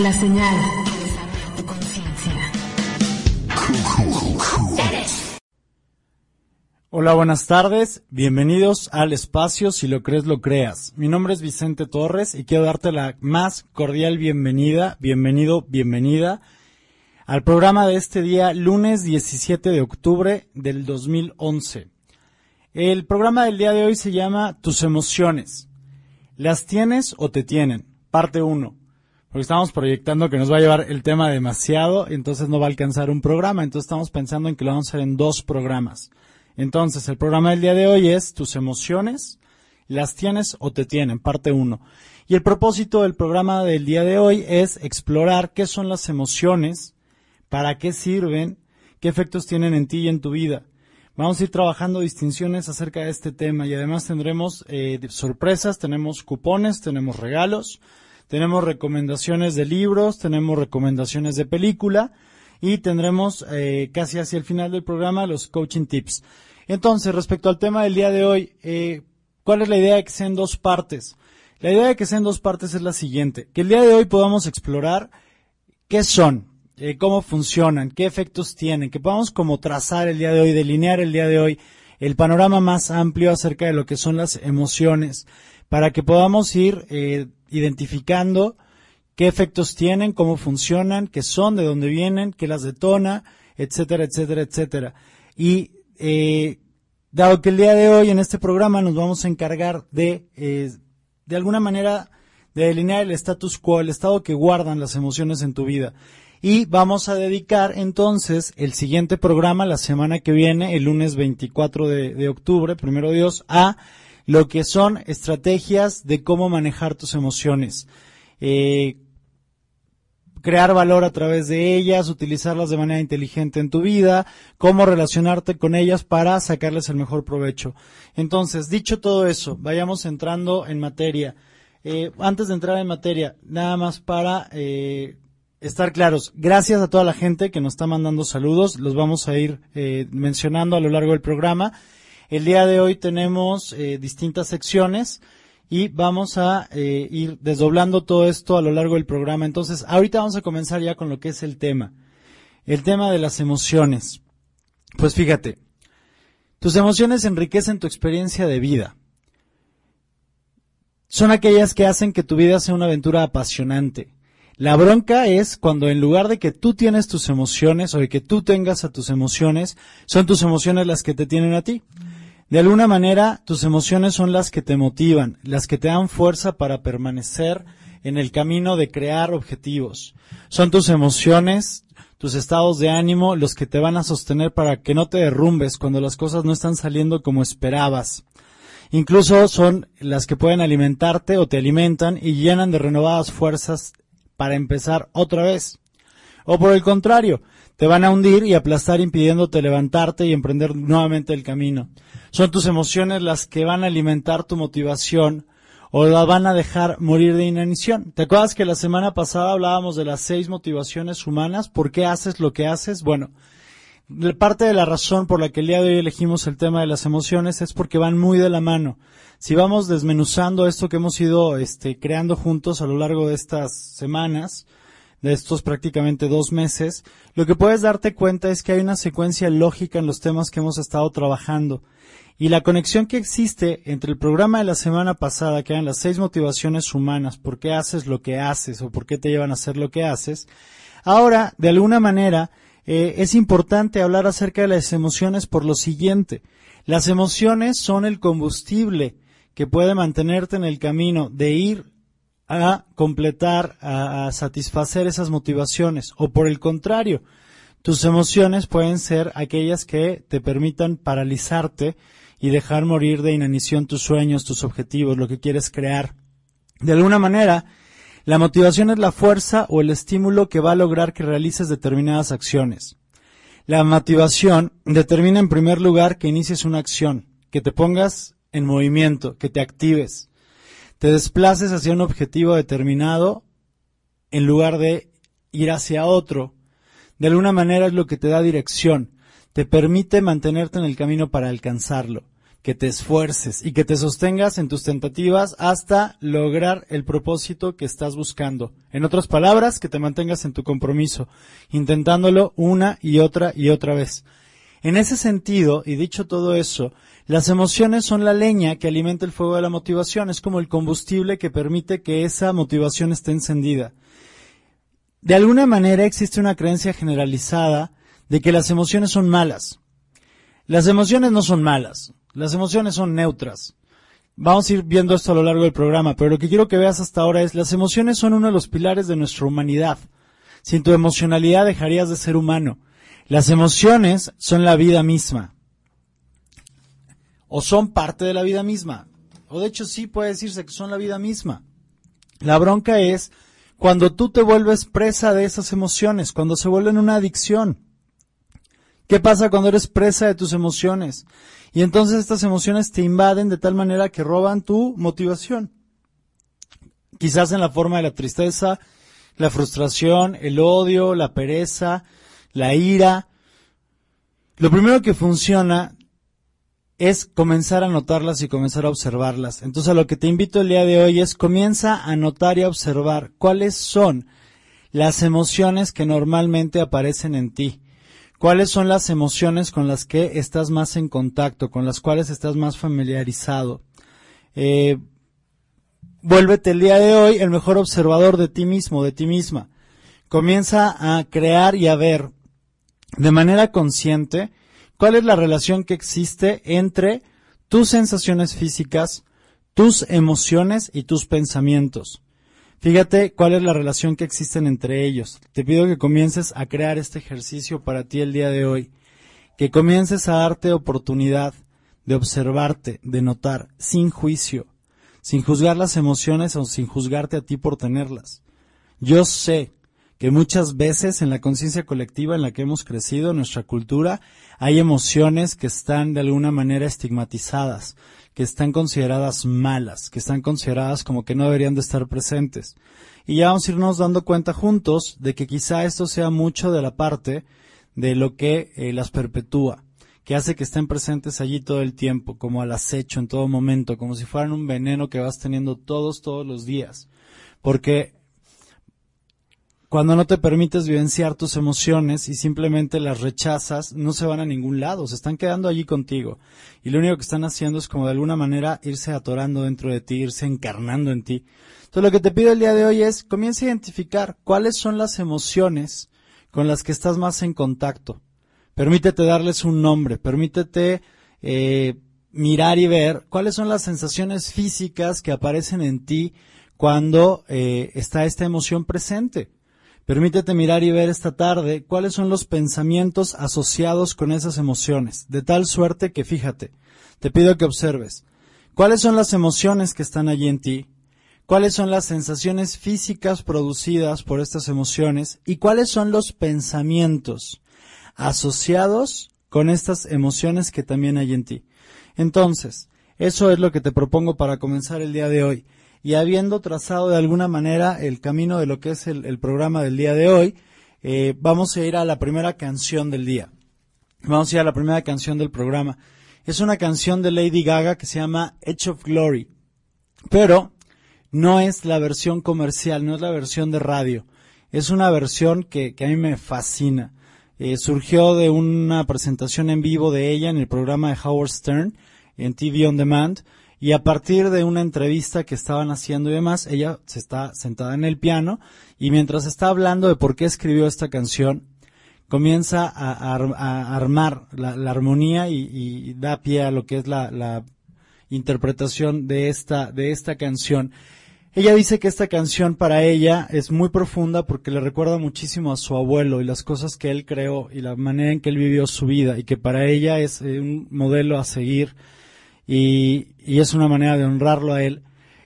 La señal. Hola, buenas tardes. Bienvenidos al espacio Si lo crees, lo creas. Mi nombre es Vicente Torres y quiero darte la más cordial bienvenida, bienvenido, bienvenida al programa de este día, lunes 17 de octubre del 2011. El programa del día de hoy se llama Tus emociones. ¿Las tienes o te tienen? Parte 1. Porque estamos proyectando que nos va a llevar el tema demasiado, entonces no va a alcanzar un programa, entonces estamos pensando en que lo vamos a hacer en dos programas. Entonces, el programa del día de hoy es tus emociones, las tienes o te tienen, parte 1. Y el propósito del programa del día de hoy es explorar qué son las emociones, para qué sirven, qué efectos tienen en ti y en tu vida. Vamos a ir trabajando distinciones acerca de este tema y además tendremos eh, sorpresas, tenemos cupones, tenemos regalos, tenemos recomendaciones de libros, tenemos recomendaciones de película y tendremos eh, casi hacia el final del programa los coaching tips. Entonces, respecto al tema del día de hoy, eh, ¿cuál es la idea de que sean dos partes? La idea de que sean dos partes es la siguiente, que el día de hoy podamos explorar qué son, eh, cómo funcionan, qué efectos tienen, que podamos como trazar el día de hoy, delinear el día de hoy el panorama más amplio acerca de lo que son las emociones, para que podamos ir eh, identificando qué efectos tienen, cómo funcionan, qué son, de dónde vienen, qué las detona, etcétera, etcétera, etcétera. Y eh, dado que el día de hoy en este programa nos vamos a encargar de, eh, de alguna manera, de delinear el status quo, el estado que guardan las emociones en tu vida. Y vamos a dedicar entonces el siguiente programa la semana que viene, el lunes 24 de, de octubre, primero Dios, a lo que son estrategias de cómo manejar tus emociones. Eh, crear valor a través de ellas, utilizarlas de manera inteligente en tu vida, cómo relacionarte con ellas para sacarles el mejor provecho. Entonces, dicho todo eso, vayamos entrando en materia. Eh, antes de entrar en materia, nada más para eh, estar claros, gracias a toda la gente que nos está mandando saludos, los vamos a ir eh, mencionando a lo largo del programa. El día de hoy tenemos eh, distintas secciones y vamos a eh, ir desdoblando todo esto a lo largo del programa. Entonces, ahorita vamos a comenzar ya con lo que es el tema. El tema de las emociones. Pues fíjate, tus emociones enriquecen tu experiencia de vida. Son aquellas que hacen que tu vida sea una aventura apasionante. La bronca es cuando en lugar de que tú tienes tus emociones o de que tú tengas a tus emociones, son tus emociones las que te tienen a ti. De alguna manera, tus emociones son las que te motivan, las que te dan fuerza para permanecer en el camino de crear objetivos. Son tus emociones, tus estados de ánimo, los que te van a sostener para que no te derrumbes cuando las cosas no están saliendo como esperabas. Incluso son las que pueden alimentarte o te alimentan y llenan de renovadas fuerzas para empezar otra vez. O por el contrario, te van a hundir y aplastar impidiéndote levantarte y emprender nuevamente el camino. Son tus emociones las que van a alimentar tu motivación o la van a dejar morir de inanición. ¿Te acuerdas que la semana pasada hablábamos de las seis motivaciones humanas? ¿Por qué haces lo que haces? Bueno, parte de la razón por la que el día de hoy elegimos el tema de las emociones es porque van muy de la mano. Si vamos desmenuzando esto que hemos ido este, creando juntos a lo largo de estas semanas, de estos prácticamente dos meses, lo que puedes darte cuenta es que hay una secuencia lógica en los temas que hemos estado trabajando. Y la conexión que existe entre el programa de la semana pasada, que eran las seis motivaciones humanas, por qué haces lo que haces o por qué te llevan a hacer lo que haces, ahora, de alguna manera, eh, es importante hablar acerca de las emociones por lo siguiente. Las emociones son el combustible que puede mantenerte en el camino de ir a completar, a, a satisfacer esas motivaciones. O por el contrario, tus emociones pueden ser aquellas que te permitan paralizarte y dejar morir de inanición tus sueños, tus objetivos, lo que quieres crear. De alguna manera, la motivación es la fuerza o el estímulo que va a lograr que realices determinadas acciones. La motivación determina en primer lugar que inicies una acción, que te pongas en movimiento, que te actives, te desplaces hacia un objetivo determinado en lugar de ir hacia otro. De alguna manera es lo que te da dirección, te permite mantenerte en el camino para alcanzarlo, que te esfuerces y que te sostengas en tus tentativas hasta lograr el propósito que estás buscando. En otras palabras, que te mantengas en tu compromiso, intentándolo una y otra y otra vez. En ese sentido, y dicho todo eso, las emociones son la leña que alimenta el fuego de la motivación, es como el combustible que permite que esa motivación esté encendida. De alguna manera existe una creencia generalizada de que las emociones son malas. Las emociones no son malas. Las emociones son neutras. Vamos a ir viendo esto a lo largo del programa, pero lo que quiero que veas hasta ahora es las emociones son uno de los pilares de nuestra humanidad. Sin tu emocionalidad dejarías de ser humano. Las emociones son la vida misma. O son parte de la vida misma. O de hecho sí puede decirse que son la vida misma. La bronca es cuando tú te vuelves presa de esas emociones, cuando se vuelven una adicción. ¿Qué pasa cuando eres presa de tus emociones? Y entonces estas emociones te invaden de tal manera que roban tu motivación. Quizás en la forma de la tristeza, la frustración, el odio, la pereza, la ira. Lo primero que funciona es comenzar a notarlas y comenzar a observarlas. Entonces a lo que te invito el día de hoy es comienza a notar y a observar cuáles son las emociones que normalmente aparecen en ti. ¿Cuáles son las emociones con las que estás más en contacto, con las cuales estás más familiarizado? Eh, vuélvete el día de hoy el mejor observador de ti mismo, de ti misma. Comienza a crear y a ver de manera consciente cuál es la relación que existe entre tus sensaciones físicas, tus emociones y tus pensamientos. Fíjate cuál es la relación que existen entre ellos. Te pido que comiences a crear este ejercicio para ti el día de hoy. Que comiences a darte oportunidad de observarte, de notar, sin juicio, sin juzgar las emociones o sin juzgarte a ti por tenerlas. Yo sé que muchas veces en la conciencia colectiva en la que hemos crecido, en nuestra cultura, hay emociones que están de alguna manera estigmatizadas, que están consideradas malas, que están consideradas como que no deberían de estar presentes. Y ya vamos a irnos dando cuenta juntos de que quizá esto sea mucho de la parte de lo que eh, las perpetúa, que hace que estén presentes allí todo el tiempo, como al acecho en todo momento, como si fueran un veneno que vas teniendo todos, todos los días. Porque cuando no te permites vivenciar tus emociones y simplemente las rechazas, no se van a ningún lado, se están quedando allí contigo. Y lo único que están haciendo es como de alguna manera irse atorando dentro de ti, irse encarnando en ti. Entonces lo que te pido el día de hoy es, comienza a identificar cuáles son las emociones con las que estás más en contacto. Permítete darles un nombre, permítete eh, mirar y ver cuáles son las sensaciones físicas que aparecen en ti cuando eh, está esta emoción presente. Permítete mirar y ver esta tarde cuáles son los pensamientos asociados con esas emociones, de tal suerte que fíjate, te pido que observes. Cuáles son las emociones que están allí en ti, cuáles son las sensaciones físicas producidas por estas emociones y cuáles son los pensamientos asociados con estas emociones que también hay en ti. Entonces, eso es lo que te propongo para comenzar el día de hoy y habiendo trazado de alguna manera el camino de lo que es el, programa del día de hoy, eh, vamos a ir a la primera canción del día. Vamos a ir a la primera canción del programa. Es una canción de Lady Gaga que se llama Edge of Glory, pero no es la versión comercial, no es la versión de radio. Es una versión que, a mí me fascina. Eh, surgió de una presentación en vivo de ella en el programa de Howard Stern en TV On Demand y a partir de una entrevista que estaban haciendo y demás, ella se está sentada en el piano y mientras está hablando de por qué escribió esta canción, comienza a, armar la, armonía y, da pie a lo que es la, la, interpretación de esta, de esta canción. Ella dice que esta canción para ella es muy profunda porque le recuerda muchísimo a su abuelo y las cosas que él creó y la manera en que él vivió su vida y que para ella es eh, un modelo a seguir y, y es una manera de honrarlo a él.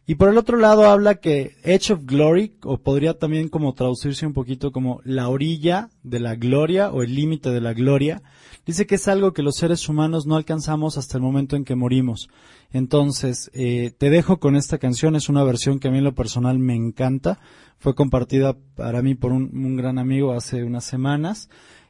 Y por el otro lado habla que Edge of Glory, o podría también como traducirse un poquito como la orilla de la gloria o el límite de la gloria, dice que es algo que los seres humanos no alcanzamos hasta el momento en que morimos. Entonces, eh, te dejo con esta canción, es una versión que a mí en lo personal me encanta, fue compartida para mí por un, un gran amigo hace unas semanas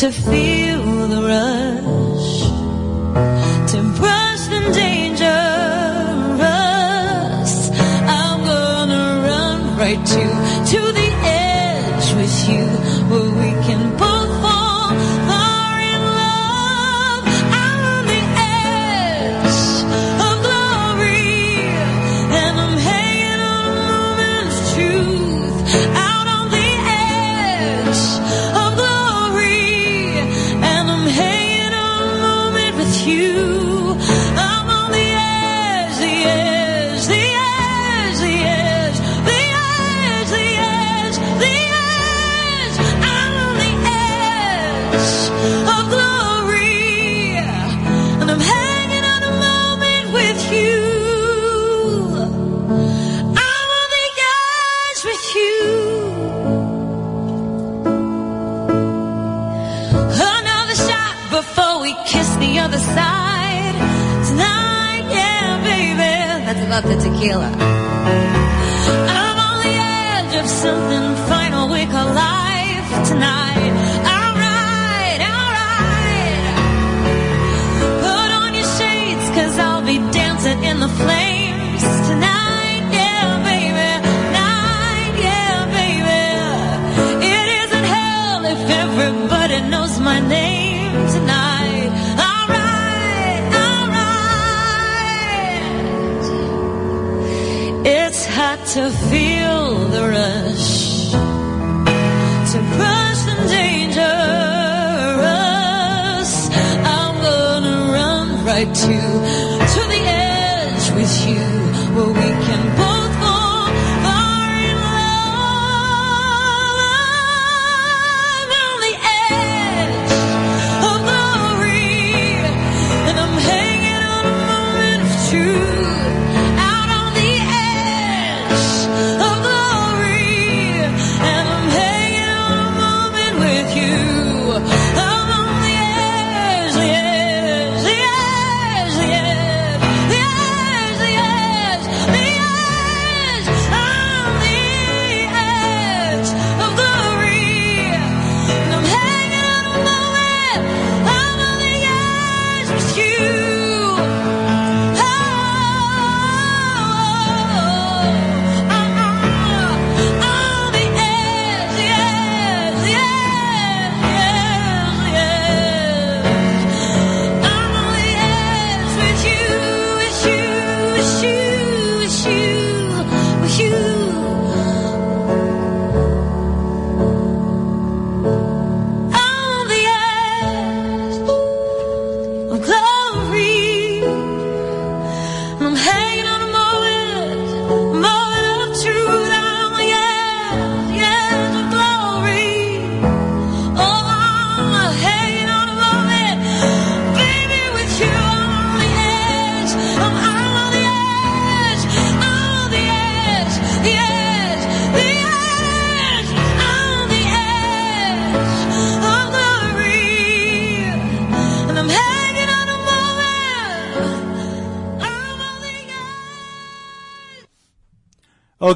to feel the rush, to brush the dangerous. I'm gonna run right to.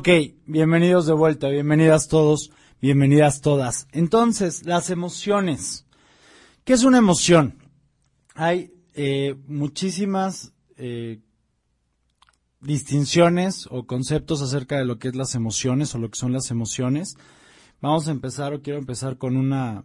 Ok, bienvenidos de vuelta, bienvenidas todos, bienvenidas todas. Entonces, las emociones. ¿Qué es una emoción? Hay eh, muchísimas eh, distinciones o conceptos acerca de lo que es las emociones o lo que son las emociones. Vamos a empezar o quiero empezar con una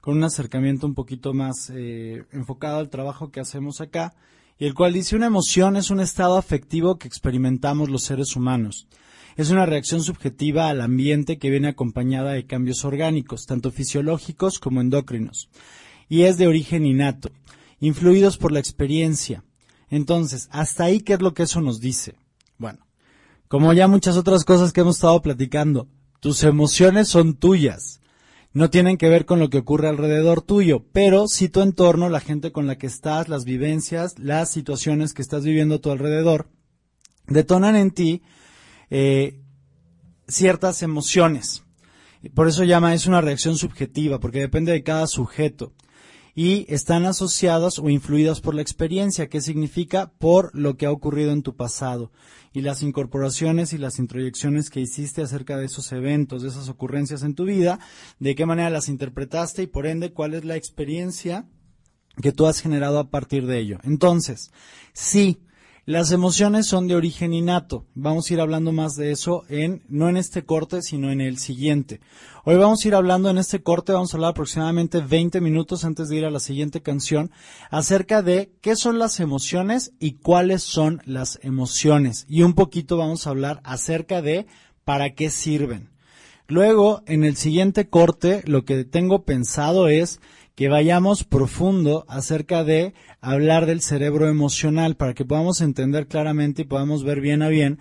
con un acercamiento un poquito más eh, enfocado al trabajo que hacemos acá y el cual dice una emoción es un estado afectivo que experimentamos los seres humanos. Es una reacción subjetiva al ambiente que viene acompañada de cambios orgánicos, tanto fisiológicos como endocrinos, y es de origen innato, influidos por la experiencia. Entonces, hasta ahí, ¿qué es lo que eso nos dice? Bueno, como ya muchas otras cosas que hemos estado platicando, tus emociones son tuyas. No tienen que ver con lo que ocurre alrededor tuyo, pero si tu entorno, la gente con la que estás, las vivencias, las situaciones que estás viviendo a tu alrededor, detonan en ti eh, ciertas emociones. Por eso llama, es una reacción subjetiva, porque depende de cada sujeto. Y están asociadas o influidas por la experiencia, que significa por lo que ha ocurrido en tu pasado. Y las incorporaciones y las introyecciones que hiciste acerca de esos eventos, de esas ocurrencias en tu vida, de qué manera las interpretaste y por ende cuál es la experiencia que tú has generado a partir de ello. Entonces, sí, las emociones son de origen innato. Vamos a ir hablando más de eso en, no en este corte, sino en el siguiente. Hoy vamos a ir hablando en este corte, vamos a hablar aproximadamente 20 minutos antes de ir a la siguiente canción, acerca de qué son las emociones y cuáles son las emociones. Y un poquito vamos a hablar acerca de para qué sirven. Luego, en el siguiente corte, lo que tengo pensado es que vayamos profundo acerca de hablar del cerebro emocional para que podamos entender claramente y podamos ver bien a bien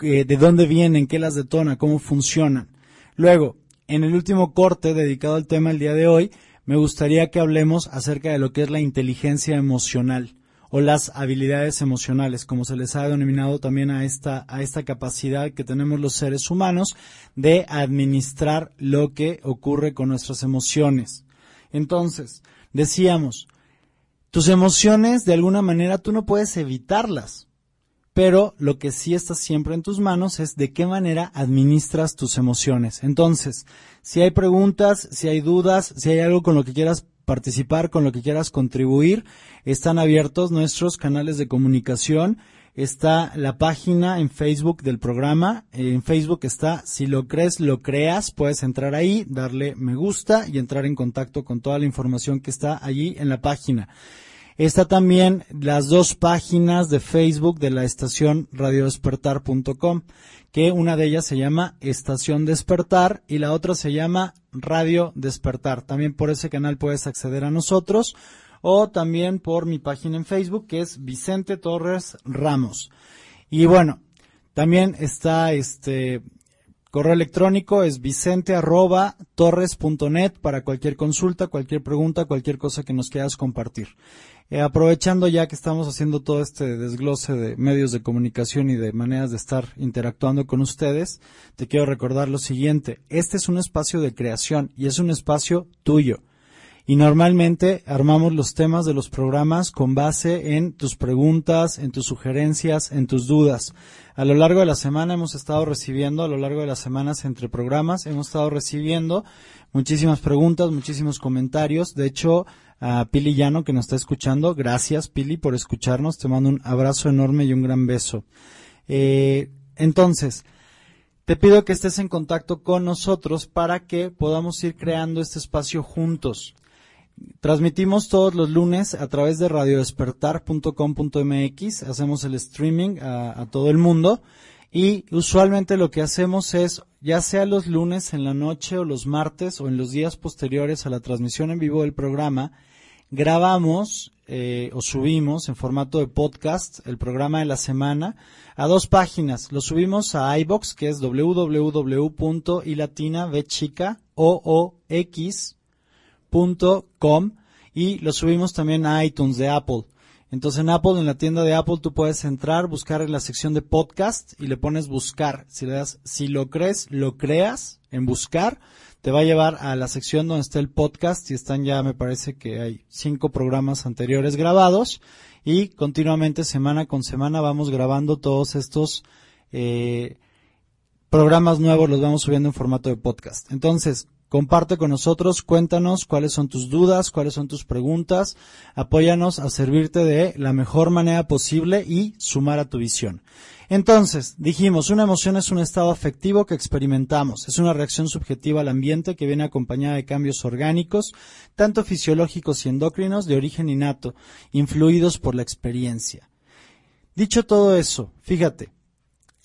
eh, de dónde vienen, qué las detona, cómo funcionan. Luego, en el último corte dedicado al tema el día de hoy, me gustaría que hablemos acerca de lo que es la inteligencia emocional o las habilidades emocionales, como se les ha denominado también a esta, a esta capacidad que tenemos los seres humanos de administrar lo que ocurre con nuestras emociones. Entonces, decíamos, tus emociones de alguna manera tú no puedes evitarlas, pero lo que sí está siempre en tus manos es de qué manera administras tus emociones. Entonces, si hay preguntas, si hay dudas, si hay algo con lo que quieras participar, con lo que quieras contribuir, están abiertos nuestros canales de comunicación está la página en Facebook del programa. En Facebook está Si lo crees, lo creas. Puedes entrar ahí, darle me gusta y entrar en contacto con toda la información que está allí en la página. Está también las dos páginas de Facebook de la estación radiodespertar.com, que una de ellas se llama Estación Despertar y la otra se llama Radio Despertar. También por ese canal puedes acceder a nosotros o también por mi página en Facebook que es Vicente Torres Ramos. Y bueno, también está este correo electrónico es vicente torres.net para cualquier consulta, cualquier pregunta, cualquier cosa que nos quieras compartir. Eh, aprovechando ya que estamos haciendo todo este desglose de medios de comunicación y de maneras de estar interactuando con ustedes, te quiero recordar lo siguiente. Este es un espacio de creación y es un espacio tuyo y normalmente armamos los temas de los programas con base en tus preguntas, en tus sugerencias, en tus dudas. A lo largo de la semana hemos estado recibiendo, a lo largo de las semanas entre programas, hemos estado recibiendo muchísimas preguntas, muchísimos comentarios. De hecho, a Pili Llano que nos está escuchando, gracias Pili por escucharnos, te mando un abrazo enorme y un gran beso. Eh, entonces, te pido que estés en contacto con nosotros para que podamos ir creando este espacio juntos. Transmitimos todos los lunes a través de radiodespertar.com.mx, hacemos el streaming a, todo el mundo y usualmente lo que hacemos es, ya sea los lunes en la noche o los martes o en los días posteriores a la transmisión en vivo del programa, grabamos eh, o subimos en formato de podcast el programa de la semana a dos páginas. Lo subimos a iBox, que es www.ilatinavchica.oox .com y lo subimos también a iTunes de Apple. Entonces en Apple, en la tienda de Apple, tú puedes entrar, buscar en la sección de podcast y le pones buscar. Si das, si lo crees, lo creas en buscar, te va a llevar a la sección donde está el podcast y están ya, me parece que hay cinco programas anteriores grabados y continuamente, semana con semana, vamos grabando todos estos eh, programas nuevos, los vamos subiendo en formato de podcast. Entonces, Comparte con nosotros, cuéntanos cuáles son tus dudas, cuáles son tus preguntas, apóyanos a servirte de la mejor manera posible y sumar a tu visión. Entonces, dijimos, una emoción es un estado afectivo que experimentamos, es una reacción subjetiva al ambiente que viene acompañada de cambios orgánicos, tanto fisiológicos y endocrinos de origen innato, influidos por la experiencia. Dicho todo eso, fíjate,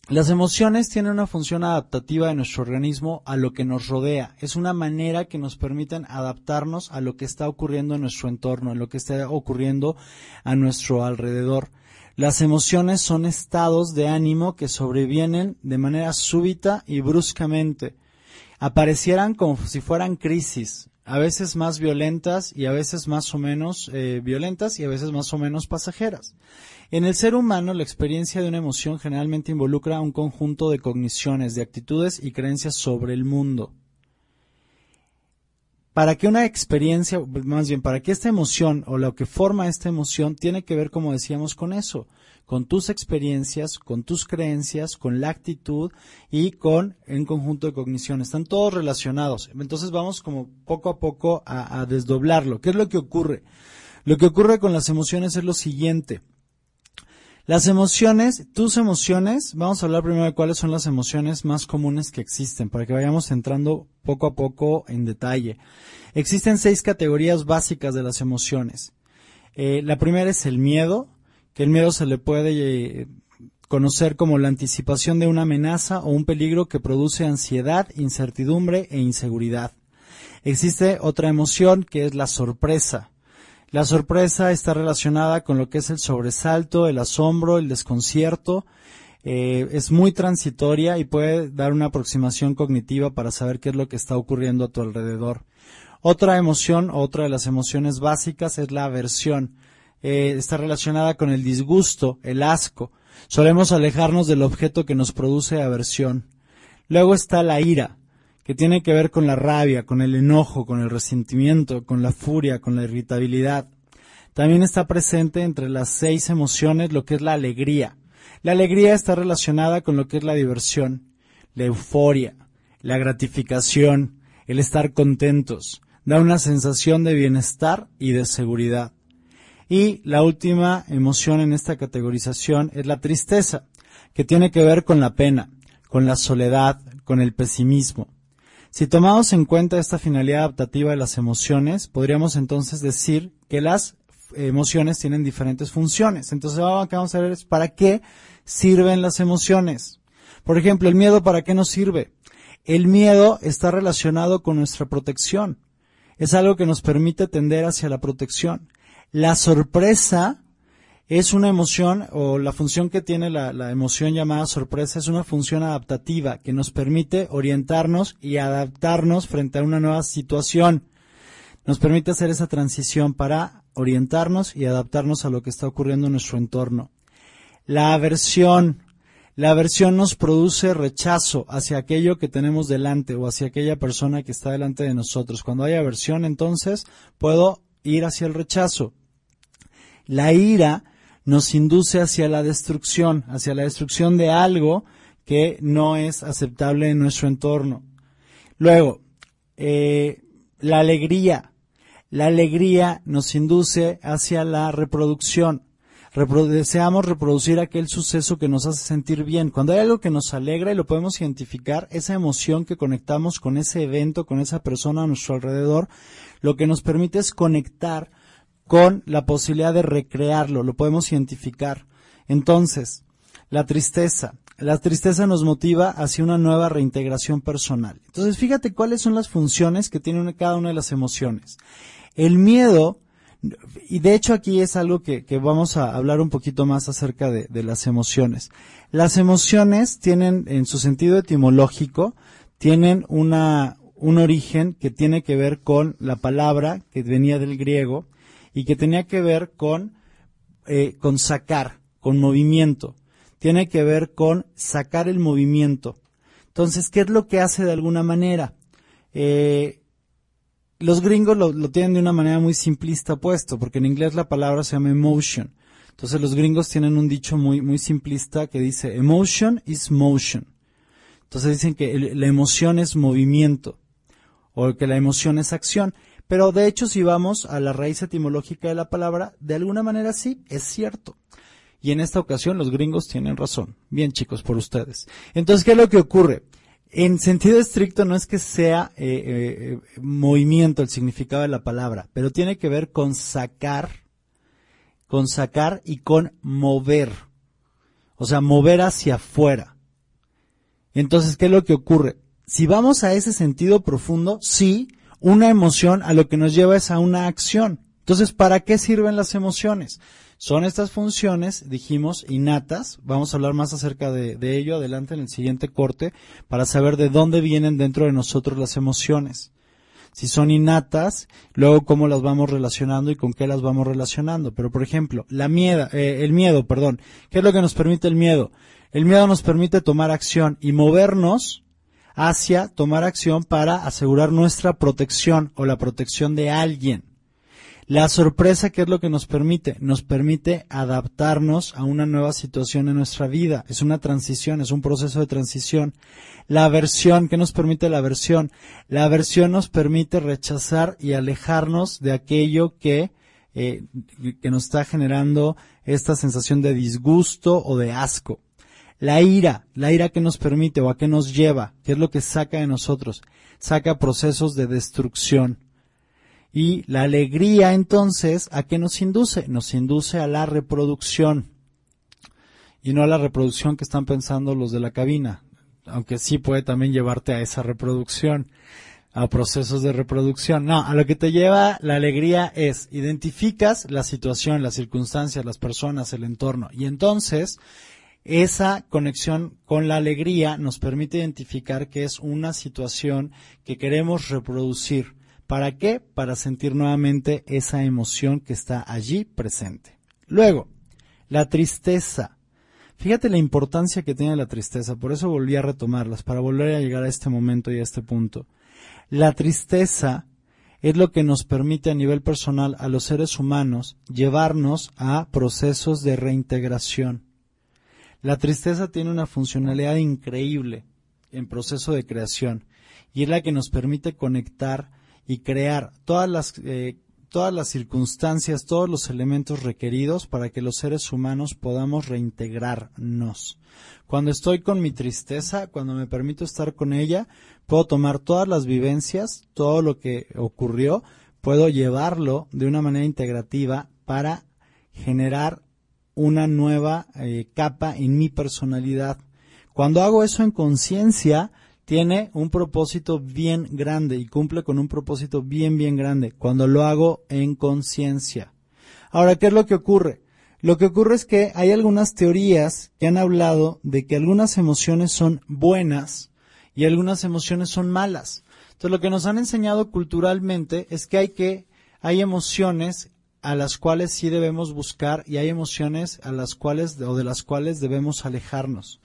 las emociones tienen una función adaptativa de nuestro organismo a lo que nos rodea. Es una manera que nos permiten adaptarnos a lo que está ocurriendo en nuestro entorno, a lo que está ocurriendo a nuestro alrededor. Las emociones son estados de ánimo que sobrevienen de manera súbita y bruscamente. Aparecieran como si fueran crisis, a veces más violentas y a veces más o menos eh, violentas y a veces más o menos pasajeras. En el ser humano, la experiencia de una emoción generalmente involucra un conjunto de cogniciones, de actitudes y creencias sobre el mundo para que una experiencia, más bien, para que esta emoción o lo que forma esta emoción tiene que ver, como decíamos, con eso, con tus experiencias, con tus creencias, con la actitud y con un conjunto de cogniciones. Están todos relacionados. Entonces vamos como poco a poco a, a desdoblarlo. ¿Qué es lo que ocurre? Lo que ocurre con las emociones es lo siguiente. Las emociones, tus emociones, vamos a hablar primero de cuáles son las emociones más comunes que existen, para que vayamos entrando poco a poco en detalle. Existen seis categorías básicas de las emociones. Eh, la primera es el miedo, que el miedo se le puede eh, conocer como la anticipación de una amenaza o un peligro que produce ansiedad, incertidumbre e inseguridad. Existe otra emoción que es la sorpresa. La sorpresa está relacionada con lo que es el sobresalto, el asombro, el desconcierto. Eh, es muy transitoria y puede dar una aproximación cognitiva para saber qué es lo que está ocurriendo a tu alrededor. Otra emoción, otra de las emociones básicas es la aversión. Eh, está relacionada con el disgusto, el asco. Solemos alejarnos del objeto que nos produce aversión. Luego está la ira que tiene que ver con la rabia, con el enojo, con el resentimiento, con la furia, con la irritabilidad. También está presente entre las seis emociones lo que es la alegría. La alegría está relacionada con lo que es la diversión, la euforia, la gratificación, el estar contentos. Da una sensación de bienestar y de seguridad. Y la última emoción en esta categorización es la tristeza, que tiene que ver con la pena, con la soledad, con el pesimismo. Si tomamos en cuenta esta finalidad adaptativa de las emociones, podríamos entonces decir que las emociones tienen diferentes funciones. Entonces, lo que vamos a ver es para qué sirven las emociones. Por ejemplo, el miedo, ¿para qué nos sirve? El miedo está relacionado con nuestra protección. Es algo que nos permite tender hacia la protección. La sorpresa es una emoción o la función que tiene la, emoción llamada sorpresa es una función adaptativa que nos permite orientarnos y adaptarnos frente a una nueva situación. Nos permite hacer esa transición para orientarnos y adaptarnos a lo que está ocurriendo en nuestro entorno. La aversión. La aversión nos produce rechazo hacia aquello que tenemos delante o hacia aquella persona que está delante de nosotros. Cuando hay aversión, entonces puedo ir hacia el rechazo. La ira nos induce hacia la destrucción, hacia la destrucción de algo que no es aceptable en nuestro entorno. Luego, eh, la alegría. La alegría nos induce hacia la reproducción. deseamos reproducir aquel suceso que nos hace sentir bien. Cuando hay algo que nos alegra y lo podemos identificar, esa emoción que conectamos con ese evento, con esa persona a nuestro alrededor, lo que nos permite es conectar con la posibilidad de recrearlo, lo podemos identificar. Entonces, la tristeza. La tristeza nos motiva hacia una nueva reintegración personal. Entonces, fíjate cuáles son las funciones que tiene cada una de las emociones. El miedo, y de hecho aquí es algo que, vamos a hablar un poquito más acerca de, de las emociones. Las emociones tienen, en su sentido etimológico, tienen una, un origen que tiene que ver con la palabra que venía del griego, y que tenía que ver con, eh, con sacar, con movimiento. Tiene que ver con sacar el movimiento. Entonces, ¿qué es lo que hace de alguna manera? Eh, los gringos lo, tienen de una manera muy simplista puesto, porque en inglés la palabra se llama emotion. Entonces los gringos tienen un dicho muy, muy simplista que dice emotion is motion. Entonces dicen que la emoción es movimiento. o que la emoción es acción. Pero de hecho, si vamos a la raíz etimológica de la palabra, de alguna manera sí, es cierto. Y en esta ocasión los gringos tienen razón. Bien chicos, por ustedes. Entonces, ¿qué es lo que ocurre? En sentido estricto no es que sea eh, eh, movimiento el significado de la palabra, pero tiene que ver con sacar, con sacar y con mover. O sea, mover hacia afuera. Entonces, ¿qué es lo que ocurre? Si vamos a ese sentido profundo, sí, una emoción a lo que nos lleva es a una acción. Entonces, ¿para qué sirven las emociones? Son estas funciones, dijimos, innatas. Vamos a hablar más acerca de, ello adelante en el siguiente corte para saber de dónde vienen dentro de nosotros las emociones. Si son innatas, luego cómo las vamos relacionando y con qué las vamos relacionando. Pero, por ejemplo, la miedo, eh, el miedo, perdón. ¿Qué es lo que nos permite el miedo? El miedo nos permite tomar acción y movernos hacia tomar acción para asegurar nuestra protección o la protección de alguien. La sorpresa, ¿qué es lo que nos permite? Nos permite adaptarnos a una nueva situación en nuestra vida. Es una transición, es un proceso de transición. La aversión, ¿qué nos permite la aversión? La aversión nos permite rechazar y alejarnos de aquello que, eh, que nos está generando esta sensación de disgusto o de asco. La ira, la ira que nos permite o a qué nos lleva, qué es lo que saca de nosotros, saca procesos de destrucción. Y la alegría entonces, ¿a qué nos induce? Nos induce a la reproducción. Y no a la reproducción que están pensando los de la cabina, aunque sí puede también llevarte a esa reproducción, a procesos de reproducción. No, a lo que te lleva la alegría es, identificas la situación, las circunstancias, las personas, el entorno. Y entonces, esa conexión con la alegría nos permite identificar que es una situación que queremos reproducir. ¿Para qué? Para sentir nuevamente esa emoción que está allí presente. Luego, la tristeza. Fíjate la importancia que tiene la tristeza, por eso volví a retomarlas, para volver a llegar a este momento y a este punto. La tristeza es lo que nos permite a nivel personal a los seres humanos llevarnos a procesos de reintegración. La tristeza tiene una funcionalidad increíble en proceso de creación y es la que nos permite conectar y crear todas las, eh, todas las circunstancias, todos los elementos requeridos para que los seres humanos podamos reintegrarnos. Cuando estoy con mi tristeza, cuando me permito estar con ella, puedo tomar todas las vivencias, todo lo que ocurrió, puedo llevarlo de una manera integrativa para generar una nueva eh, capa en mi personalidad. Cuando hago eso en conciencia, tiene un propósito bien grande y cumple con un propósito bien, bien grande cuando lo hago en conciencia. Ahora, ¿qué es lo que ocurre? Lo que ocurre es que hay algunas teorías que han hablado de que algunas emociones son buenas y algunas emociones son malas. Entonces, lo que nos han enseñado culturalmente es que hay que, hay emociones a las cuales sí debemos buscar y hay emociones a las cuales o de las cuales debemos alejarnos.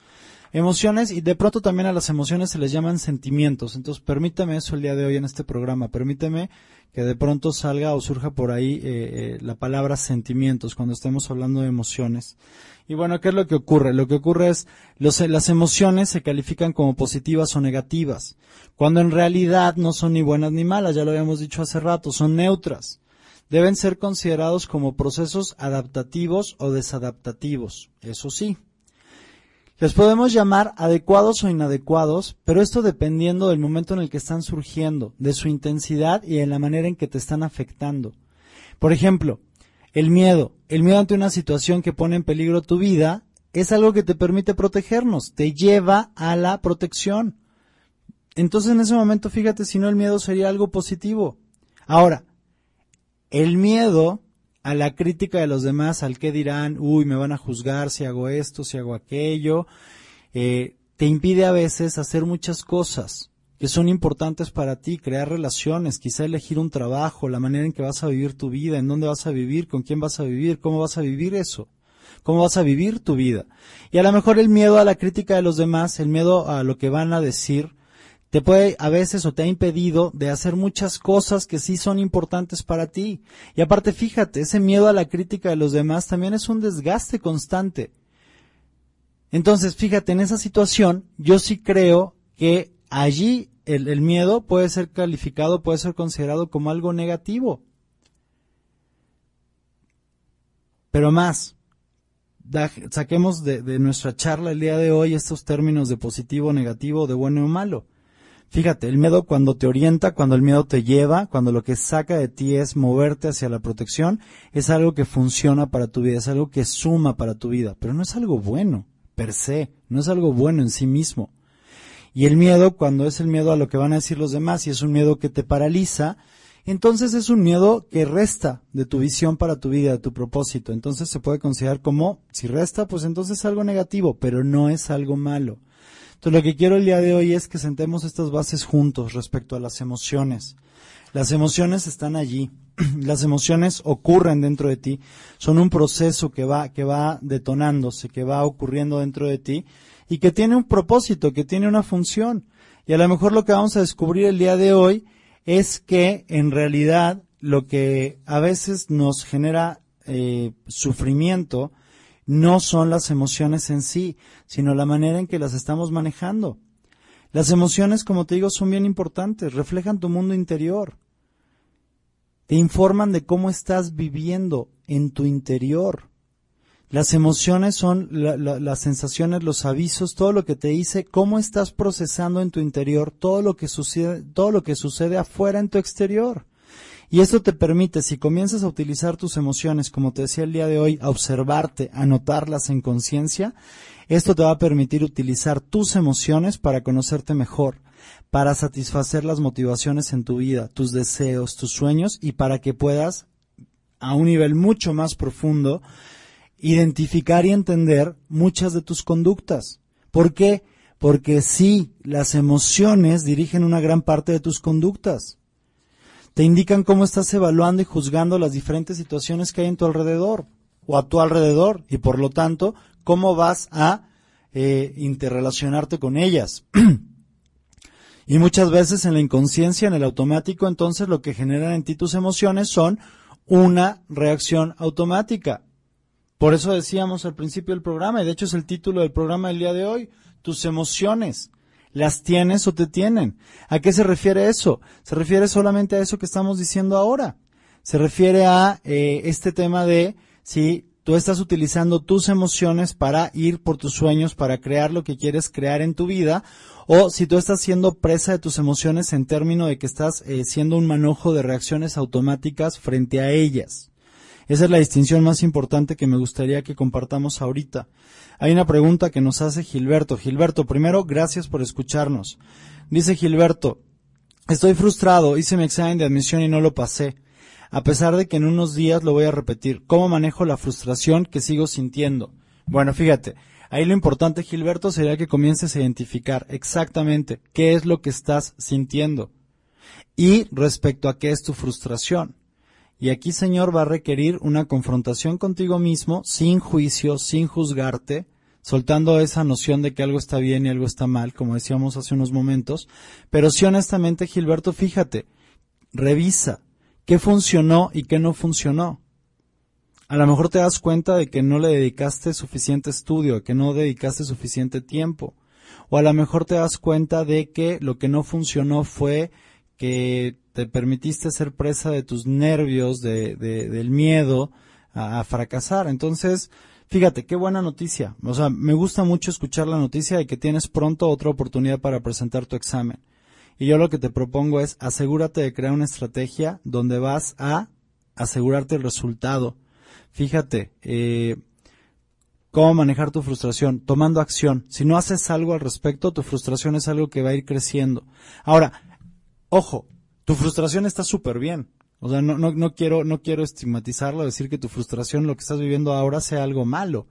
Emociones y de pronto también a las emociones se les llaman sentimientos. Entonces permítame eso el día de hoy en este programa. Permíteme que de pronto salga o surja por ahí eh, eh, la palabra sentimientos cuando estemos hablando de emociones. Y bueno, ¿qué es lo que ocurre? Lo que ocurre es los, las emociones se califican como positivas o negativas, cuando en realidad no son ni buenas ni malas, ya lo habíamos dicho hace rato, son neutras deben ser considerados como procesos adaptativos o desadaptativos, eso sí. Les podemos llamar adecuados o inadecuados, pero esto dependiendo del momento en el que están surgiendo, de su intensidad y de la manera en que te están afectando. Por ejemplo, el miedo. El miedo ante una situación que pone en peligro tu vida es algo que te permite protegernos, te lleva a la protección. Entonces en ese momento fíjate si no el miedo sería algo positivo. Ahora, el miedo a la crítica de los demás, al que dirán, uy, me van a juzgar si hago esto, si hago aquello, eh, te impide a veces hacer muchas cosas que son importantes para ti, crear relaciones, quizá elegir un trabajo, la manera en que vas a vivir tu vida, en dónde vas a vivir, con quién vas a vivir, cómo vas a vivir eso, cómo vas a vivir tu vida. Y a lo mejor el miedo a la crítica de los demás, el miedo a lo que van a decir, te puede a veces o te ha impedido de hacer muchas cosas que sí son importantes para ti. Y aparte, fíjate, ese miedo a la crítica de los demás también es un desgaste constante. Entonces, fíjate, en esa situación, yo sí creo que allí el, miedo puede ser calificado, puede ser considerado como algo negativo. Pero más, saquemos de, de nuestra charla el día de hoy estos términos de positivo, negativo, de bueno o malo. Fíjate, el miedo cuando te orienta, cuando el miedo te lleva, cuando lo que saca de ti es moverte hacia la protección, es algo que funciona para tu vida, es algo que suma para tu vida, pero no es algo bueno, per se, no es algo bueno en sí mismo. Y el miedo, cuando es el miedo a lo que van a decir los demás y es un miedo que te paraliza, entonces es un miedo que resta de tu visión para tu vida, de tu propósito. Entonces se puede considerar como, si resta, pues entonces es algo negativo, pero no es algo malo. Entonces lo que quiero el día de hoy es que sentemos estas bases juntos respecto a las emociones. Las emociones están allí. Las emociones ocurren dentro de ti. Son un proceso que va, que va detonándose, que va ocurriendo dentro de ti y que tiene un propósito, que tiene una función. Y a lo mejor lo que vamos a descubrir el día de hoy es que en realidad lo que a veces nos genera eh, sufrimiento no son las emociones en sí, sino la manera en que las estamos manejando. Las emociones, como te digo, son bien importantes, reflejan tu mundo interior. Te informan de cómo estás viviendo en tu interior. Las emociones son la- la- las sensaciones, los avisos, todo lo que te dice, cómo estás procesando en tu interior, todo lo que sucede, todo lo que sucede afuera en tu exterior. Y esto te permite, si comienzas a utilizar tus emociones, como te decía el día de hoy, a observarte, a notarlas en conciencia, esto te va a permitir utilizar tus emociones para conocerte mejor, para satisfacer las motivaciones en tu vida, tus deseos, tus sueños y para que puedas, a un nivel mucho más profundo, identificar y entender muchas de tus conductas. ¿Por qué? Porque sí, las emociones dirigen una gran parte de tus conductas. Te indican cómo estás evaluando y juzgando las diferentes situaciones que hay en tu alrededor o a tu alrededor y por lo tanto cómo vas a eh, interrelacionarte con ellas. y muchas veces en la inconsciencia, en el automático, entonces lo que generan en ti tus emociones son una reacción automática. Por eso decíamos al principio del programa, y de hecho es el título del programa del día de hoy, tus emociones. ¿Las tienes o te tienen? ¿A qué se refiere eso? Se refiere solamente a eso que estamos diciendo ahora. Se refiere a eh, este tema de si tú estás utilizando tus emociones para ir por tus sueños, para crear lo que quieres crear en tu vida, o si tú estás siendo presa de tus emociones en términos de que estás eh, siendo un manojo de reacciones automáticas frente a ellas. Esa es la distinción más importante que me gustaría que compartamos ahorita. Hay una pregunta que nos hace Gilberto. Gilberto, primero, gracias por escucharnos. Dice Gilberto, estoy frustrado, hice mi examen de admisión y no lo pasé. A pesar de que en unos días lo voy a repetir. ¿Cómo manejo la frustración que sigo sintiendo? Bueno, fíjate, ahí lo importante, Gilberto, sería que comiences a identificar exactamente qué es lo que estás sintiendo y respecto a qué es tu frustración. Y aquí, Señor, va a requerir una confrontación contigo mismo, sin juicio, sin juzgarte, soltando esa noción de que algo está bien y algo está mal, como decíamos hace unos momentos. Pero sí, honestamente, Gilberto, fíjate, revisa qué funcionó y qué no funcionó. A lo mejor te das cuenta de que no le dedicaste suficiente estudio, que no dedicaste suficiente tiempo. O a lo mejor te das cuenta de que lo que no funcionó fue que te permitiste ser presa de tus nervios, de, de- del miedo a, a fracasar. Entonces, fíjate, qué buena noticia. O sea, me gusta mucho escuchar la noticia de que tienes pronto otra oportunidad para presentar tu examen. Y yo lo que te propongo es asegúrate de crear una estrategia donde vas a asegurarte el resultado. Fíjate, eh, cómo manejar tu frustración, tomando acción. Si no haces algo al respecto, tu frustración es algo que va a ir creciendo. Ahora, ojo, tu frustración está súper bien. O sea, no, no, no quiero, no quiero estigmatizarlo, decir que tu frustración, lo que estás viviendo ahora, sea algo malo.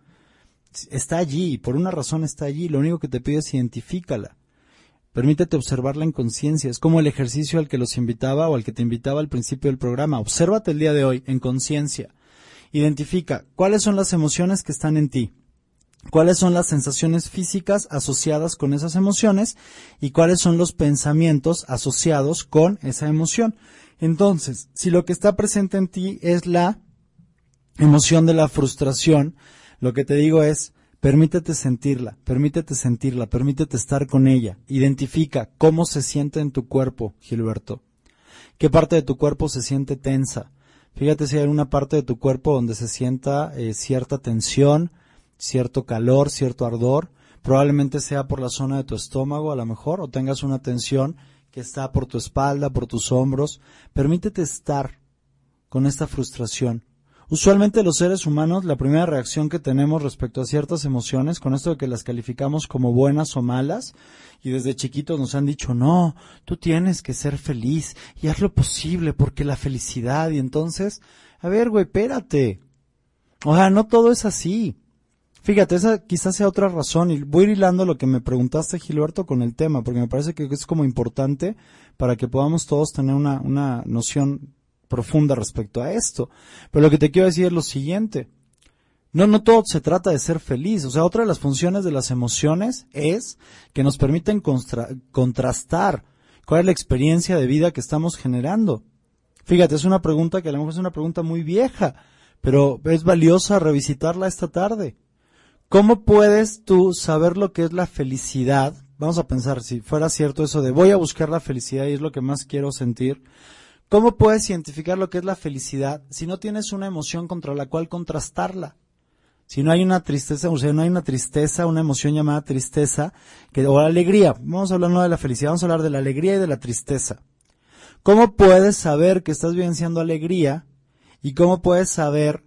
Está allí, por una razón está allí. Lo único que te pido es identifícala. Permítete observarla en conciencia. Es como el ejercicio al que los invitaba o al que te invitaba al principio del programa. Obsérvate el día de hoy en conciencia. Identifica cuáles son las emociones que están en ti, cuáles son las sensaciones físicas asociadas con esas emociones y cuáles son los pensamientos asociados con esa emoción. Entonces, si lo que está presente en ti es la emoción de la frustración, lo que te digo es, Permítete sentirla, permítete sentirla, permítete estar con ella. Identifica cómo se siente en tu cuerpo, Gilberto. ¿Qué parte de tu cuerpo se siente tensa? Fíjate si hay una parte de tu cuerpo donde se sienta eh, cierta tensión, cierto calor, cierto ardor. Probablemente sea por la zona de tu estómago a lo mejor, o tengas una tensión que está por tu espalda, por tus hombros. Permítete estar con esta frustración. Usualmente los seres humanos, la primera reacción que tenemos respecto a ciertas emociones, con esto de que las calificamos como buenas o malas, y desde chiquitos nos han dicho, no, tú tienes que ser feliz y haz lo posible porque la felicidad, y entonces, a ver, güey, espérate. O sea, no todo es así. Fíjate, esa quizás sea otra razón, y voy hilando lo que me preguntaste, Gilberto, con el tema, porque me parece que es como importante para que podamos todos tener una, una noción profunda respecto a esto. Pero lo que te quiero decir es lo siguiente. No, no todo se trata de ser feliz. O sea, otra de las funciones de las emociones es que nos permiten contrastar cuál es la experiencia de vida que estamos generando. Fíjate, es una pregunta que a lo mejor es una pregunta muy vieja, pero es valiosa revisitarla esta tarde. ¿Cómo puedes tú saber lo que es la felicidad? Vamos a pensar, si fuera cierto eso de voy a buscar la felicidad y es lo que más quiero sentir, ¿Cómo puedes identificar lo que es la felicidad si no tienes una emoción contra la cual contrastarla? Si no hay una tristeza, o sea, no hay una tristeza, una emoción llamada tristeza, que, o alegría. Vamos a hablar no de la felicidad, vamos a hablar de la alegría y de la tristeza. ¿Cómo puedes saber que estás vivenciando alegría? Y cómo puedes saber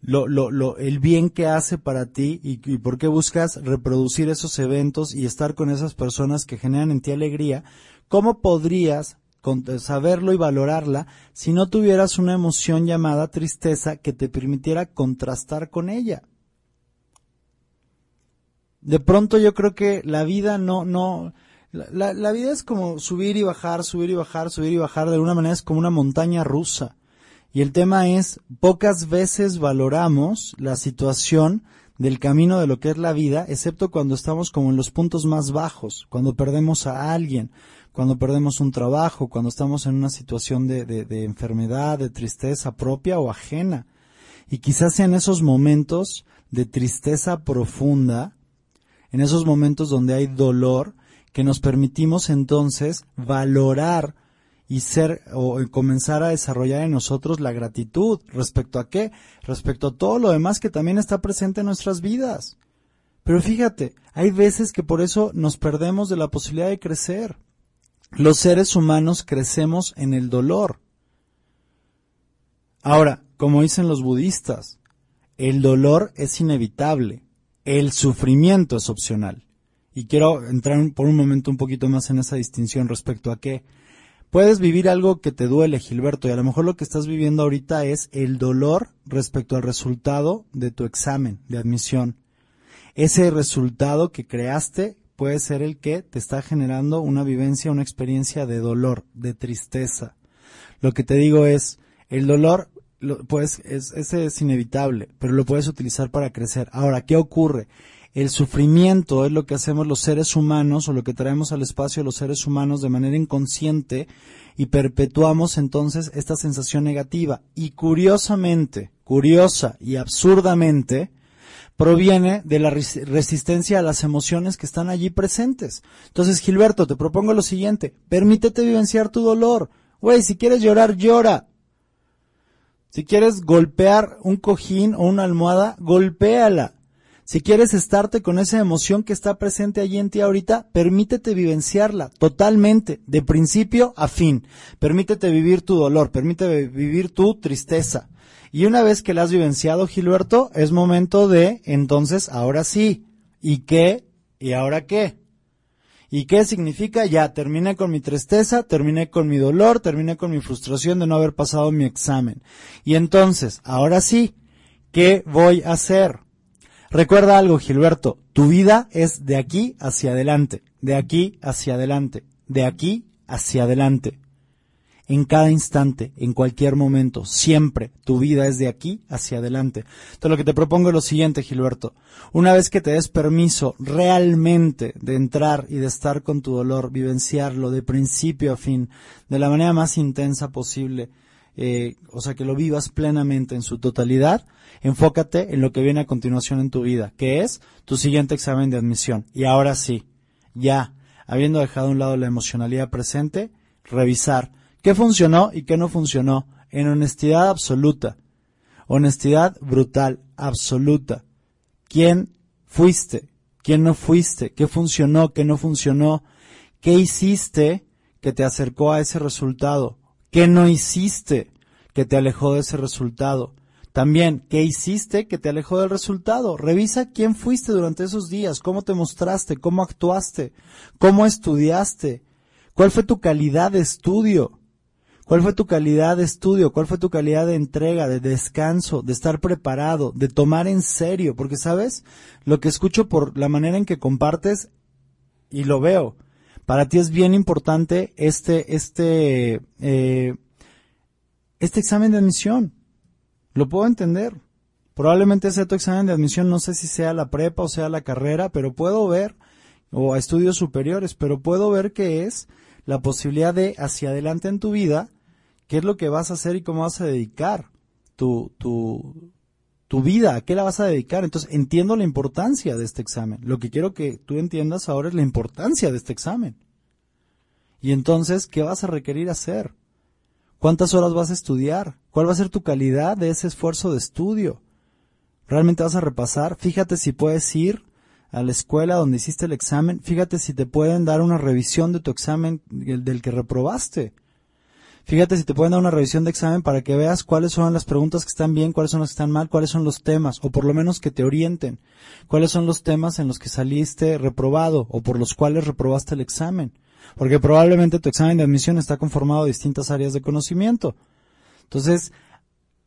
lo, lo, lo, el bien que hace para ti y, y por qué buscas reproducir esos eventos y estar con esas personas que generan en ti alegría? ¿Cómo podrías saberlo y valorarla si no tuvieras una emoción llamada tristeza que te permitiera contrastar con ella. De pronto yo creo que la vida no, no, la, la, vida es como subir y bajar, subir y bajar, subir y bajar, de alguna manera es como una montaña rusa. Y el tema es, pocas veces valoramos la situación del camino de lo que es la vida, excepto cuando estamos como en los puntos más bajos, cuando perdemos a alguien, cuando perdemos un trabajo, cuando estamos en una situación de, enfermedad, de tristeza propia o ajena. Y quizás en esos momentos de tristeza profunda, en esos momentos donde hay dolor, que nos permitimos entonces valorar y ser o comenzar a desarrollar en nosotros la gratitud respecto a qué? Respecto a todo lo demás que también está presente en nuestras vidas. Pero fíjate, hay veces que por eso nos perdemos de la posibilidad de crecer. Los seres humanos crecemos en el dolor. Ahora, como dicen los budistas, el dolor es inevitable, el sufrimiento es opcional. Y quiero entrar por un momento un poquito más en esa distinción respecto a que puedes vivir algo que te duele, Gilberto, y a lo mejor lo que estás viviendo ahorita es el dolor respecto al resultado de tu examen de admisión. Ese resultado que creaste puede ser el que te está generando una vivencia, una experiencia de dolor, de tristeza. Lo que te digo es, el dolor, pues, es, ese es inevitable, pero lo puedes utilizar para crecer. Ahora, ¿qué ocurre? El sufrimiento es lo que hacemos los seres humanos o lo que traemos al espacio los seres humanos de manera inconsciente y perpetuamos entonces esta sensación negativa. Y curiosamente, curiosa y absurdamente, proviene de la resistencia a las emociones que están allí presentes. Entonces, Gilberto, te propongo lo siguiente, permítete vivenciar tu dolor. Güey, si quieres llorar, llora. Si quieres golpear un cojín o una almohada, golpéala. Si quieres estarte con esa emoción que está presente allí en ti ahorita, permítete vivenciarla totalmente, de principio a fin. Permítete vivir tu dolor, permítete vivir tu tristeza. Y una vez que la has vivenciado, Gilberto, es momento de, entonces, ahora sí. ¿Y qué? ¿Y ahora qué? ¿Y qué significa? Ya, terminé con mi tristeza, terminé con mi dolor, terminé con mi frustración de no haber pasado mi examen. Y entonces, ahora sí, ¿qué voy a hacer? Recuerda algo, Gilberto, tu vida es de aquí hacia adelante, de aquí hacia adelante, de aquí hacia adelante en cada instante, en cualquier momento, siempre. Tu vida es de aquí hacia adelante. Entonces lo que te propongo es lo siguiente, Gilberto. Una vez que te des permiso realmente de entrar y de estar con tu dolor, vivenciarlo de principio a fin, de la manera más intensa posible, eh, o sea, que lo vivas plenamente en su totalidad, enfócate en lo que viene a continuación en tu vida, que es tu siguiente examen de admisión. Y ahora sí, ya, habiendo dejado a un lado la emocionalidad presente, revisar qué funcionó y qué no funcionó, en honestidad absoluta, honestidad brutal, absoluta. ¿Quién fuiste? ¿Quién no fuiste? ¿Qué funcionó? ¿Qué no funcionó? ¿Qué hiciste que te acercó a ese resultado? ¿Qué no hiciste que te alejó de ese resultado? También, ¿qué hiciste que te alejó del resultado? Revisa quién fuiste durante esos días, cómo te mostraste, cómo actuaste, cómo estudiaste, cuál fue tu calidad de estudio, cuál fue tu calidad de estudio, cuál fue tu calidad de entrega, de descanso, de estar preparado, de tomar en serio, porque sabes, lo que escucho por la manera en que compartes y lo veo, para ti es bien importante este, este, eh, este examen de admisión. Lo puedo entender. Probablemente sea tu examen de admisión, no sé si sea la prepa o sea la carrera, pero puedo ver, o a estudios superiores, pero puedo ver que es la posibilidad de hacia adelante en tu vida, qué es lo que vas a hacer y cómo vas a dedicar tu, tu, tu vida, a qué la vas a dedicar. Entonces entiendo la importancia de este examen. Lo que quiero que tú entiendas ahora es la importancia de este examen. Y entonces, ¿qué vas a requerir hacer? ¿Cuántas horas vas a estudiar? ¿Cuál va a ser tu calidad de ese esfuerzo de estudio? ¿Realmente vas a repasar? Fíjate si puedes ir a la escuela donde hiciste el examen. Fíjate si te pueden dar una revisión de tu examen el del que reprobaste. Fíjate si te pueden dar una revisión de examen para que veas cuáles son las preguntas que están bien, cuáles son las que están mal, cuáles son los temas, o por lo menos que te orienten. Cuáles son los temas en los que saliste reprobado o por los cuales reprobaste el examen. Porque probablemente tu examen de admisión está conformado de distintas áreas de conocimiento. Entonces,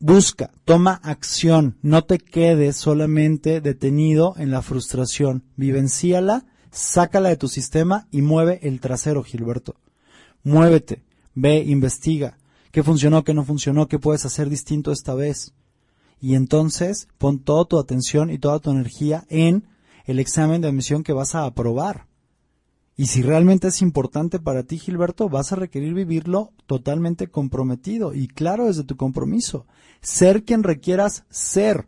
busca, toma acción, no te quedes solamente detenido en la frustración. Vivencíala, sácala de tu sistema y mueve el trasero, Gilberto. Muévete Ve, investiga. ¿Qué funcionó, qué no funcionó, qué puedes hacer distinto esta vez? Y entonces pon toda tu atención y toda tu energía en el examen de admisión que vas a aprobar. Y si realmente es importante para ti, Gilberto, vas a requerir vivirlo totalmente comprometido y claro desde tu compromiso. Ser quien requieras ser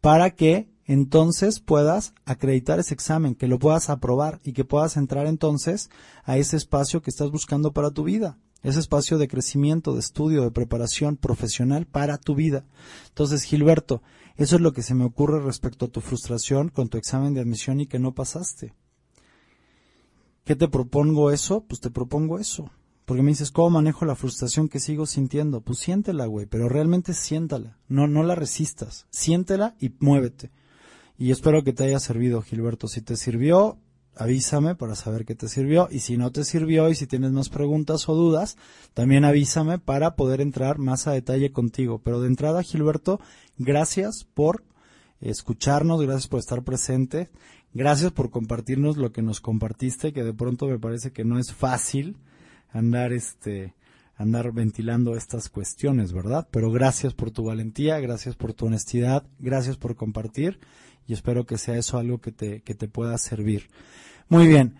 para que entonces puedas acreditar ese examen, que lo puedas aprobar y que puedas entrar entonces a ese espacio que estás buscando para tu vida ese espacio de crecimiento, de estudio, de preparación profesional para tu vida. Entonces, Gilberto, eso es lo que se me ocurre respecto a tu frustración con tu examen de admisión y que no pasaste. ¿Qué te propongo eso? Pues te propongo eso. Porque me dices, ¿cómo manejo la frustración que sigo sintiendo? Pues siéntela, güey, pero realmente siéntala. No, no la resistas. Siéntela y muévete. Y espero que te haya servido, Gilberto. Si te sirvió, avísame para saber qué te sirvió y si no te sirvió y si tienes más preguntas o dudas, también avísame para poder entrar más a detalle contigo. Pero de entrada, Gilberto, gracias por escucharnos, gracias por estar presente, gracias por compartirnos lo que nos compartiste, que de pronto me parece que no es fácil andar este andar ventilando estas cuestiones, ¿verdad? Pero gracias por tu valentía, gracias por tu honestidad, gracias por compartir y espero que sea eso algo que te, que te pueda servir. Muy bien.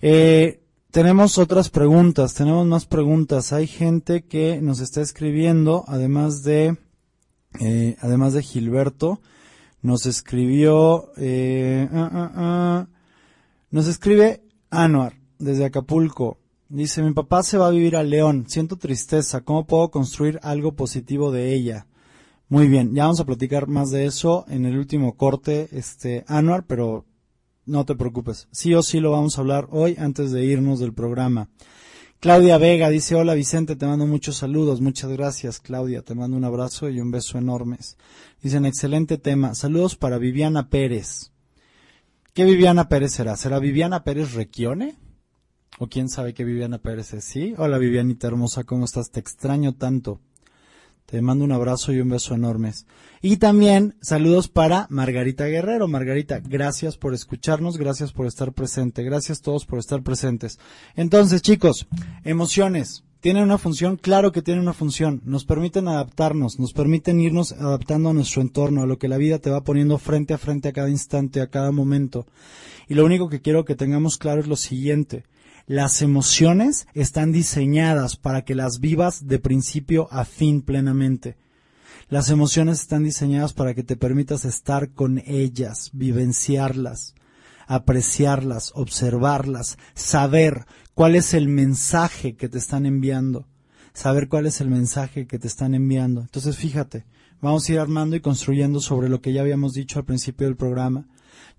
Eh, tenemos otras preguntas, tenemos más preguntas. Hay gente que nos está escribiendo, además de, eh, además de Gilberto, nos escribió, eh, ah, ah, ah, nos escribe Anuar desde Acapulco. Dice, mi papá se va a vivir a León, siento tristeza, ¿cómo puedo construir algo positivo de ella? Muy bien, ya vamos a platicar más de eso en el último corte, este, Anuar, pero no te preocupes. Sí o sí lo vamos a hablar hoy antes de irnos del programa. Claudia Vega dice, hola Vicente, te mando muchos saludos. Muchas gracias, Claudia. Te mando un abrazo y un beso enormes. Dicen, excelente tema. Saludos para Viviana Pérez. ¿Qué Viviana Pérez será? ¿Será Viviana Pérez Requione? ¿O quién sabe qué Viviana Pérez es? Sí. Hola Vivianita hermosa, ¿cómo estás? Te extraño tanto. Te mando un abrazo y un beso enormes. Y también saludos para Margarita Guerrero. Margarita, gracias por escucharnos, gracias por estar presente, gracias todos por estar presentes. Entonces, chicos, emociones. ¿Tienen una función? Claro que tienen una función. Nos permiten adaptarnos, nos permiten irnos adaptando a nuestro entorno, a lo que la vida te va poniendo frente a frente a cada instante, a cada momento. Y lo único que quiero que tengamos claro es lo siguiente. Las emociones están diseñadas para que las vivas de principio a fin plenamente. Las emociones están diseñadas para que te permitas estar con ellas, vivenciarlas, apreciarlas, observarlas, saber cuál es el mensaje que te están enviando, saber cuál es el mensaje que te están enviando. Entonces fíjate, vamos a ir armando y construyendo sobre lo que ya habíamos dicho al principio del programa.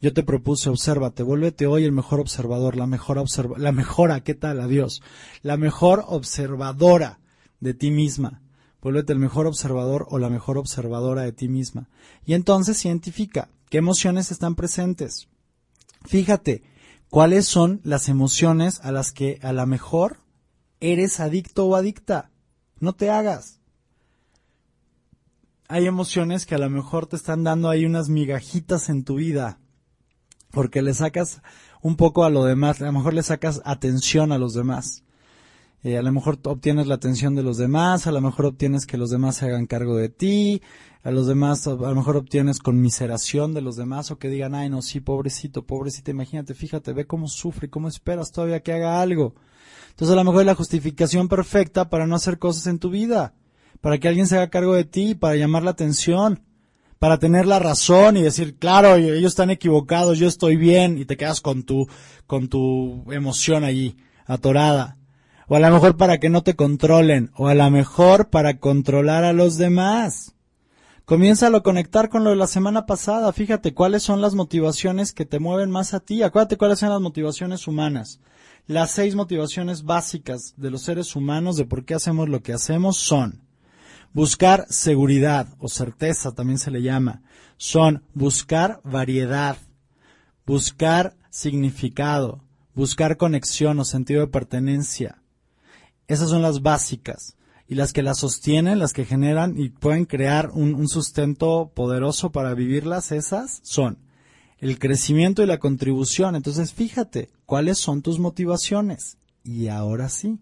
Yo te propuse, obsérvate, vuélvete hoy el mejor observador, la mejor observa, la mejora, ¿qué tal? Adiós. La mejor observadora de ti misma. Vuélvete el mejor observador o la mejor observadora de ti misma. Y entonces identifica qué emociones están presentes. Fíjate cuáles son las emociones a las que a lo mejor eres adicto o adicta. No te hagas. Hay emociones que a lo mejor te están dando ahí unas migajitas en tu vida porque le sacas un poco a lo demás, a lo mejor le sacas atención a los demás. Eh, a lo mejor obtienes la atención de los demás, a lo mejor obtienes que los demás se hagan cargo de ti, a los demás a lo mejor obtienes conmiseración de los demás o que digan, ay no, sí, pobrecito, pobrecita, imagínate, fíjate, ve cómo sufre, cómo esperas todavía que haga algo. Entonces a lo mejor es la justificación perfecta para no hacer cosas en tu vida, para que alguien se haga cargo de ti, para llamar la atención para tener la razón y decir, claro, ellos están equivocados, yo estoy bien, y te quedas con tu, con tu emoción allí, atorada. O a lo mejor para que no te controlen, o a lo mejor para controlar a los demás. Comienza a conectar con lo de la semana pasada. Fíjate cuáles son las motivaciones que te mueven más a ti. Acuérdate cuáles son las motivaciones humanas. Las seis motivaciones básicas de los seres humanos de por qué hacemos lo que hacemos son Buscar seguridad o certeza también se le llama. Son buscar variedad, buscar significado, buscar conexión o sentido de pertenencia. Esas son las básicas. Y las que las sostienen, las que generan y pueden crear un, un sustento poderoso para vivirlas, esas son el crecimiento y la contribución. Entonces fíjate, ¿cuáles son tus motivaciones? Y ahora sí,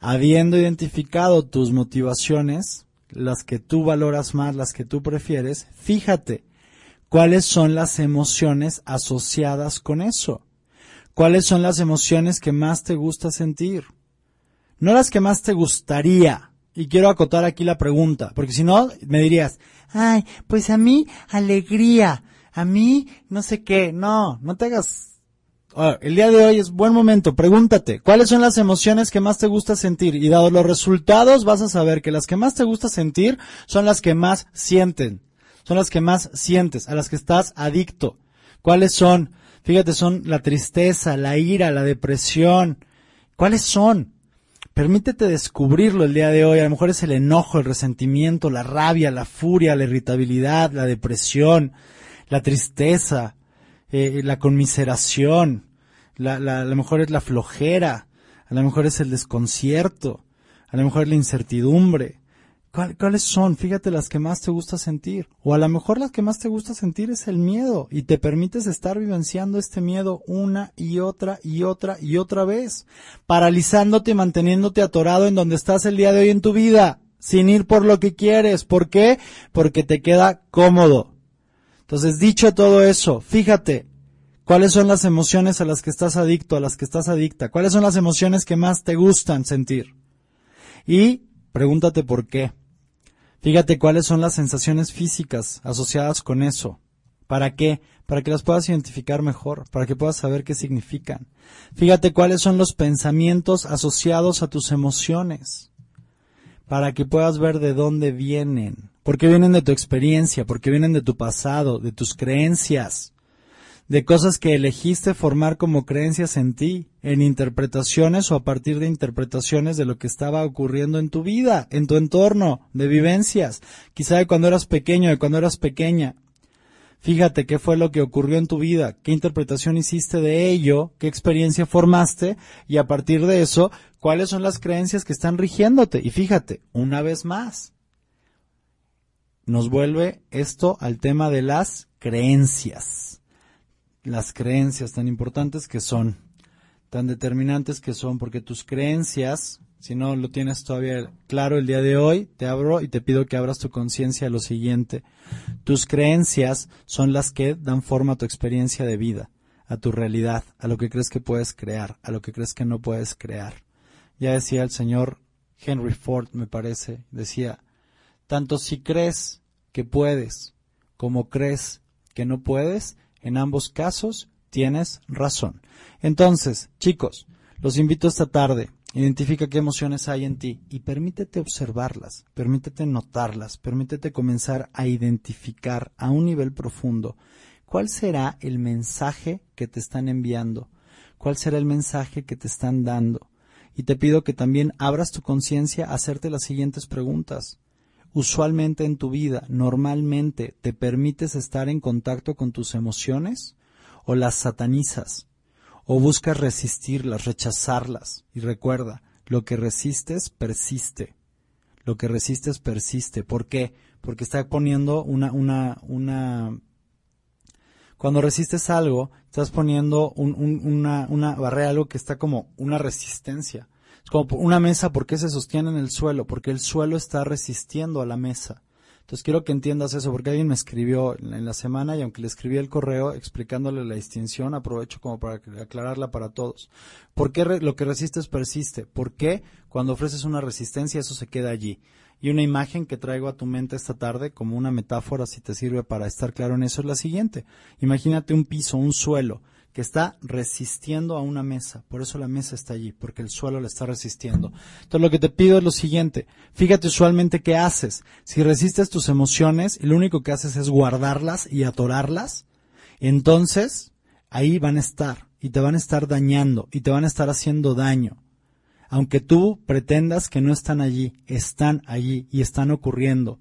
habiendo identificado tus motivaciones, las que tú valoras más, las que tú prefieres, fíjate cuáles son las emociones asociadas con eso. ¿Cuáles son las emociones que más te gusta sentir? No las que más te gustaría. Y quiero acotar aquí la pregunta, porque si no, me dirías, ay, pues a mí alegría, a mí no sé qué, no, no te hagas el día de hoy es buen momento. Pregúntate, ¿cuáles son las emociones que más te gusta sentir? Y dado los resultados, vas a saber que las que más te gusta sentir son las que más sienten. Son las que más sientes, a las que estás adicto. ¿Cuáles son? Fíjate, son la tristeza, la ira, la depresión. ¿Cuáles son? Permítete descubrirlo el día de hoy. A lo mejor es el enojo, el resentimiento, la rabia, la furia, la irritabilidad, la depresión, la tristeza, eh, la conmiseración, la, la, a lo mejor es la flojera, a lo mejor es el desconcierto, a lo mejor es la incertidumbre. ¿Cuáles son? Fíjate las que más te gusta sentir. O a lo mejor las que más te gusta sentir es el miedo y te permites estar vivenciando este miedo una y otra y otra y otra vez, paralizándote y manteniéndote atorado en donde estás el día de hoy en tu vida, sin ir por lo que quieres. ¿Por qué? Porque te queda cómodo. Entonces, dicho todo eso, fíjate, ¿cuáles son las emociones a las que estás adicto, a las que estás adicta? ¿Cuáles son las emociones que más te gustan sentir? Y pregúntate por qué. Fíjate cuáles son las sensaciones físicas asociadas con eso. ¿Para qué? Para que las puedas identificar mejor, para que puedas saber qué significan. Fíjate cuáles son los pensamientos asociados a tus emociones, para que puedas ver de dónde vienen porque vienen de tu experiencia, porque vienen de tu pasado, de tus creencias, de cosas que elegiste formar como creencias en ti, en interpretaciones o a partir de interpretaciones de lo que estaba ocurriendo en tu vida, en tu entorno, de vivencias, quizá de cuando eras pequeño, de cuando eras pequeña. Fíjate qué fue lo que ocurrió en tu vida, qué interpretación hiciste de ello, qué experiencia formaste y a partir de eso, cuáles son las creencias que están rigiéndote. Y fíjate, una vez más, nos vuelve esto al tema de las creencias. Las creencias tan importantes que son, tan determinantes que son, porque tus creencias, si no lo tienes todavía claro el día de hoy, te abro y te pido que abras tu conciencia a lo siguiente. Tus creencias son las que dan forma a tu experiencia de vida, a tu realidad, a lo que crees que puedes crear, a lo que crees que no puedes crear. Ya decía el señor Henry Ford, me parece, decía, tanto si crees que puedes como crees que no puedes, en ambos casos tienes razón. Entonces, chicos, los invito esta tarde. Identifica qué emociones hay en ti y permítete observarlas, permítete notarlas, permítete comenzar a identificar a un nivel profundo cuál será el mensaje que te están enviando, cuál será el mensaje que te están dando. Y te pido que también abras tu conciencia a hacerte las siguientes preguntas. Usualmente en tu vida, normalmente, ¿te permites estar en contacto con tus emociones? ¿O las satanizas? ¿O buscas resistirlas, rechazarlas? Y recuerda, lo que resistes persiste. Lo que resistes persiste. ¿Por qué? Porque está poniendo una, una, una cuando resistes algo, estás poniendo un, un, una, una barrera, algo que está como una resistencia. Como una mesa, ¿por qué se sostiene en el suelo? Porque el suelo está resistiendo a la mesa. Entonces quiero que entiendas eso, porque alguien me escribió en la semana y aunque le escribí el correo explicándole la distinción, aprovecho como para aclararla para todos. ¿Por qué lo que resistes persiste? ¿Por qué cuando ofreces una resistencia eso se queda allí? Y una imagen que traigo a tu mente esta tarde como una metáfora, si te sirve para estar claro en eso, es la siguiente. Imagínate un piso, un suelo, que está resistiendo a una mesa. Por eso la mesa está allí, porque el suelo la está resistiendo. Entonces lo que te pido es lo siguiente. Fíjate usualmente qué haces. Si resistes tus emociones y lo único que haces es guardarlas y atorarlas, entonces ahí van a estar y te van a estar dañando y te van a estar haciendo daño aunque tú pretendas que no están allí, están allí y están ocurriendo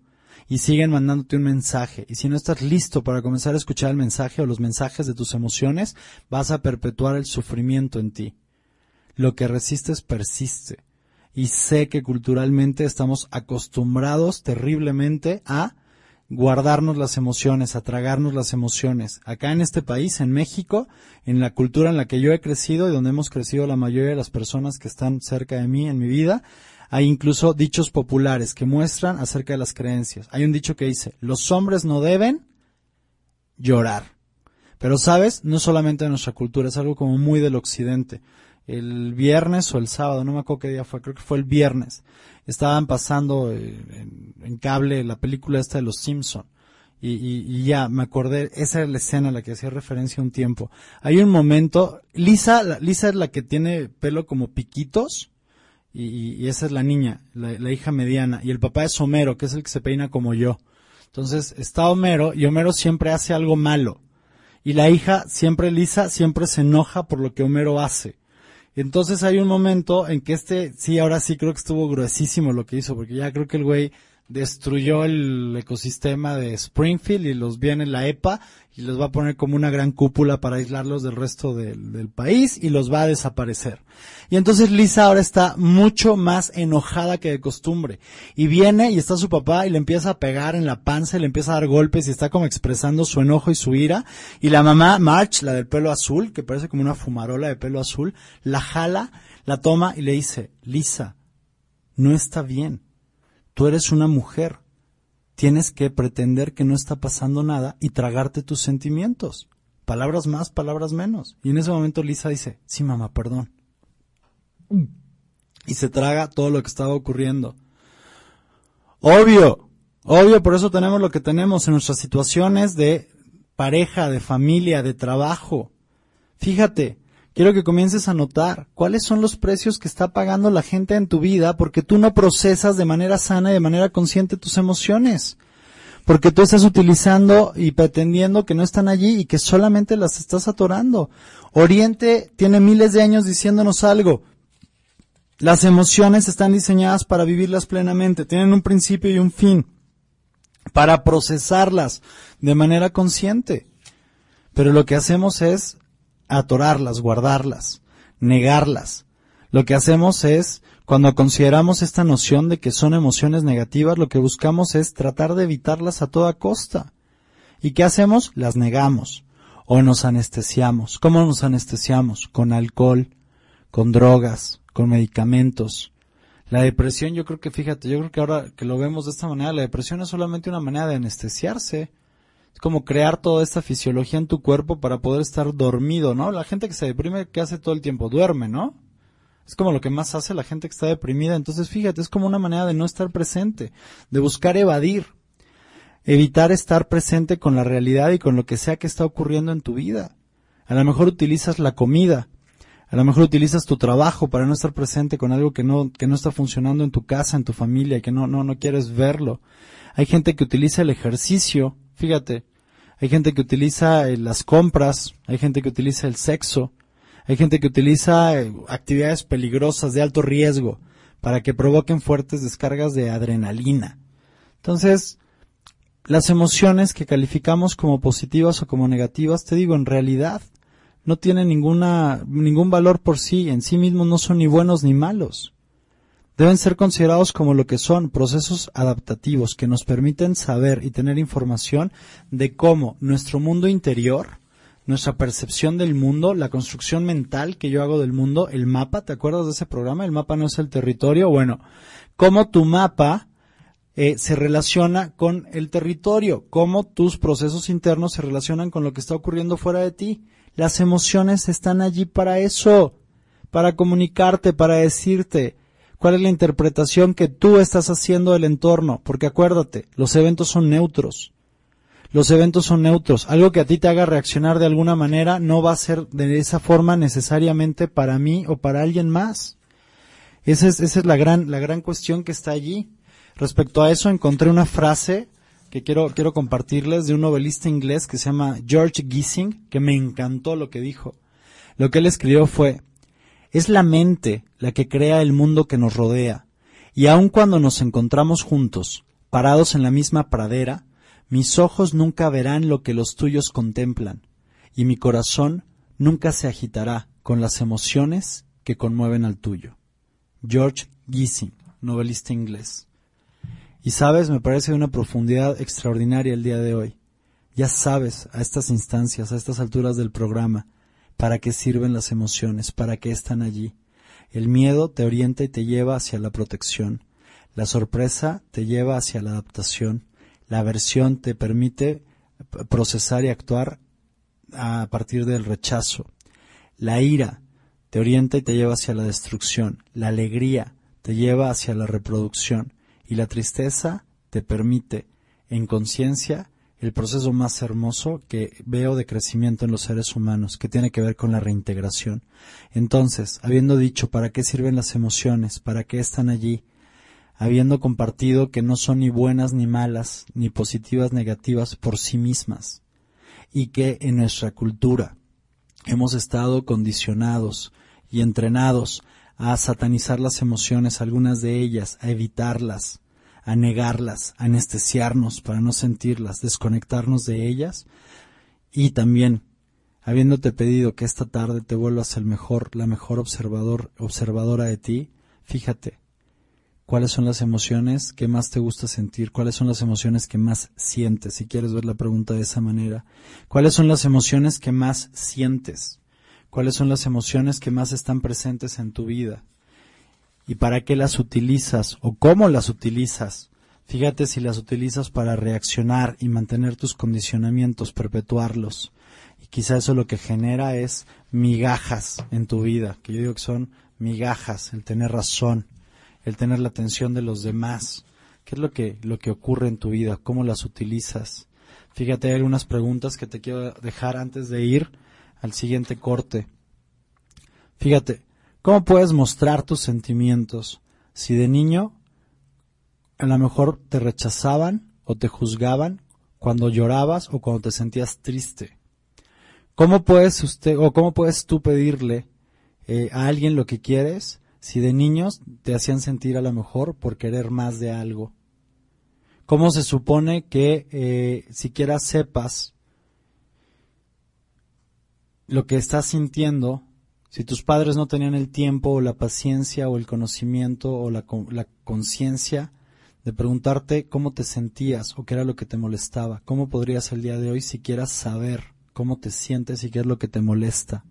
y siguen mandándote un mensaje. Y si no estás listo para comenzar a escuchar el mensaje o los mensajes de tus emociones, vas a perpetuar el sufrimiento en ti. Lo que resistes persiste. Y sé que culturalmente estamos acostumbrados terriblemente a guardarnos las emociones, a tragarnos las emociones. Acá en este país, en México, en la cultura en la que yo he crecido y donde hemos crecido la mayoría de las personas que están cerca de mí en mi vida, hay incluso dichos populares que muestran acerca de las creencias. Hay un dicho que dice, los hombres no deben llorar. Pero sabes, no solamente de nuestra cultura, es algo como muy del occidente el viernes o el sábado, no me acuerdo qué día fue, creo que fue el viernes, estaban pasando eh, en, cable la película esta de los Simpson. Y, y, ya me acordé, esa es la escena a la que hacía referencia un tiempo. Hay un momento, Lisa, Lisa es la que tiene pelo como piquitos, y, esa es la niña, la, la, hija mediana, y el papá es Homero, que es el que se peina como yo. Entonces está Homero, y Homero siempre hace algo malo. Y la hija, siempre Lisa, siempre se enoja por lo que Homero hace. Entonces hay un momento en que este, sí, ahora sí creo que estuvo gruesísimo lo que hizo, porque ya creo que el güey destruyó el ecosistema de Springfield y los viene la EPA y los va a poner como una gran cúpula para aislarlos del resto del, país y los va a desaparecer. Y entonces Lisa ahora está mucho más enojada que de costumbre. Y viene y está su papá y le empieza a pegar en la panza y le empieza a dar golpes y está como expresando su enojo y su ira. Y la mamá, March, la del pelo azul, que parece como una fumarola de pelo azul, la jala, la toma y le dice, Lisa, no está bien Tú eres una mujer. Tienes que pretender que no está pasando nada y tragarte tus sentimientos. Palabras más, palabras menos. Y en ese momento Lisa dice, sí, mamá, perdón. Y se traga todo lo que estaba ocurriendo. Obvio, obvio, por eso tenemos lo que tenemos en nuestras situaciones de pareja, de familia, de trabajo. Fíjate, quiero que comiences a notar cuáles son los precios que está pagando la gente en tu vida porque tú no procesas de manera sana y de manera consciente tus emociones. Porque tú estás utilizando y pretendiendo que no están allí y que solamente las estás atorando. Oriente tiene miles de años diciéndonos algo. Las emociones están diseñadas para vivirlas plenamente, tienen un principio y un fin, para procesarlas de manera consciente. Pero lo que hacemos es atorarlas, guardarlas, negarlas. Lo que hacemos es, cuando consideramos esta noción de que son emociones negativas, lo que buscamos es tratar de evitarlas a toda costa. ¿Y qué hacemos? Las negamos o nos anestesiamos. ¿Cómo nos anestesiamos? Con alcohol, con drogas, con medicamentos. La depresión, yo creo que, fíjate, yo creo que ahora que lo vemos de esta manera, la depresión es solamente una manera de anestesiarse. Es como crear toda esta fisiología en tu cuerpo para poder estar dormido, ¿no? La gente que se deprime, ¿qué hace todo el tiempo? Duerme, ¿no? Es como lo que más hace la gente que está deprimida. Entonces, fíjate, es como una manera de no estar presente, de buscar evadir, evitar estar presente con la realidad y con lo que sea que está ocurriendo en tu vida. A lo mejor utilizas la comida, a lo mejor utilizas tu trabajo para no estar presente con algo que no, que no está funcionando en tu casa, en tu familia, que no, no, no quieres verlo. Hay gente que utiliza el ejercicio, fíjate. Hay gente que utiliza eh, las compras, hay gente que utiliza el sexo, hay gente que utiliza eh, actividades peligrosas de alto riesgo para que provoquen fuertes descargas de adrenalina. Entonces, las emociones que calificamos como positivas o como negativas, te digo, en realidad no tienen ninguna, ningún valor por sí, en sí mismos no son ni buenos ni malos. Deben ser considerados como lo que son procesos adaptativos que nos permiten saber y tener información de cómo nuestro mundo interior, nuestra percepción del mundo, la construcción mental que yo hago del mundo, el mapa, ¿te acuerdas de ese programa? El mapa no es el territorio. Bueno, cómo tu mapa eh, se relaciona con el territorio, cómo tus procesos internos se relacionan con lo que está ocurriendo fuera de ti. Las emociones están allí para eso, para comunicarte, para decirte cuál es la interpretación que tú estás haciendo del entorno, porque acuérdate, los eventos son neutros. Los eventos son neutros. Algo que a ti te haga reaccionar de alguna manera no va a ser de esa forma necesariamente para mí o para alguien más. Esa es, esa es la gran, la gran cuestión que está allí. Respecto a eso encontré una frase que quiero, quiero compartirles de un novelista inglés que se llama George Gissing, que me encantó lo que dijo. Lo que él escribió fue, es la mente la que crea el mundo que nos rodea, y aun cuando nos encontramos juntos, parados en la misma pradera, mis ojos nunca verán lo que los tuyos contemplan, y mi corazón nunca se agitará con las emociones que conmueven al tuyo. George Gissing, novelista inglés. Y sabes, me parece de una profundidad extraordinaria el día de hoy. Ya sabes, a estas instancias, a estas alturas del programa, para qué sirven las emociones, para qué están allí. El miedo te orienta y te lleva hacia la protección. La sorpresa te lleva hacia la adaptación. La aversión te permite procesar y actuar a partir del rechazo. La ira te orienta y te lleva hacia la destrucción. La alegría te lleva hacia la reproducción. Y la tristeza te permite, en conciencia, el proceso más hermoso que veo de crecimiento en los seres humanos, que tiene que ver con la reintegración. Entonces, habiendo dicho para qué sirven las emociones, para qué están allí, habiendo compartido que no son ni buenas ni malas, ni positivas negativas por sí mismas, y que en nuestra cultura hemos estado condicionados y entrenados a satanizar las emociones, algunas de ellas, a evitarlas, a negarlas, a anestesiarnos para no sentirlas, desconectarnos de ellas, y también habiéndote pedido que esta tarde te vuelvas el mejor, la mejor observador, observadora de ti, fíjate, cuáles son las emociones que más te gusta sentir, cuáles son las emociones que más sientes, si quieres ver la pregunta de esa manera, cuáles son las emociones que más sientes, cuáles son las emociones que más están presentes en tu vida y para qué las utilizas o cómo las utilizas. Fíjate si las utilizas para reaccionar y mantener tus condicionamientos, perpetuarlos. Y quizá eso lo que genera es migajas en tu vida, que yo digo que son migajas, el tener razón, el tener la atención de los demás. ¿Qué es lo que, lo que ocurre en tu vida? ¿Cómo las utilizas? Fíjate, hay algunas preguntas que te quiero dejar antes de ir al siguiente corte. Fíjate, ¿cómo puedes mostrar tus sentimientos si de niño a lo mejor te rechazaban o te juzgaban cuando llorabas o cuando te sentías triste? ¿Cómo puedes usted o cómo puedes tú pedirle eh, a alguien lo que quieres si de niños te hacían sentir a lo mejor por querer más de algo? ¿Cómo se supone que eh, siquiera sepas lo que estás sintiendo si tus padres no tenían el tiempo o la paciencia o el conocimiento o la, conciencia de preguntarte cómo te sentías o qué era lo que te molestaba? ¿Cómo podrías el día de hoy siquiera saber cómo te sientes y qué es lo que te molesta?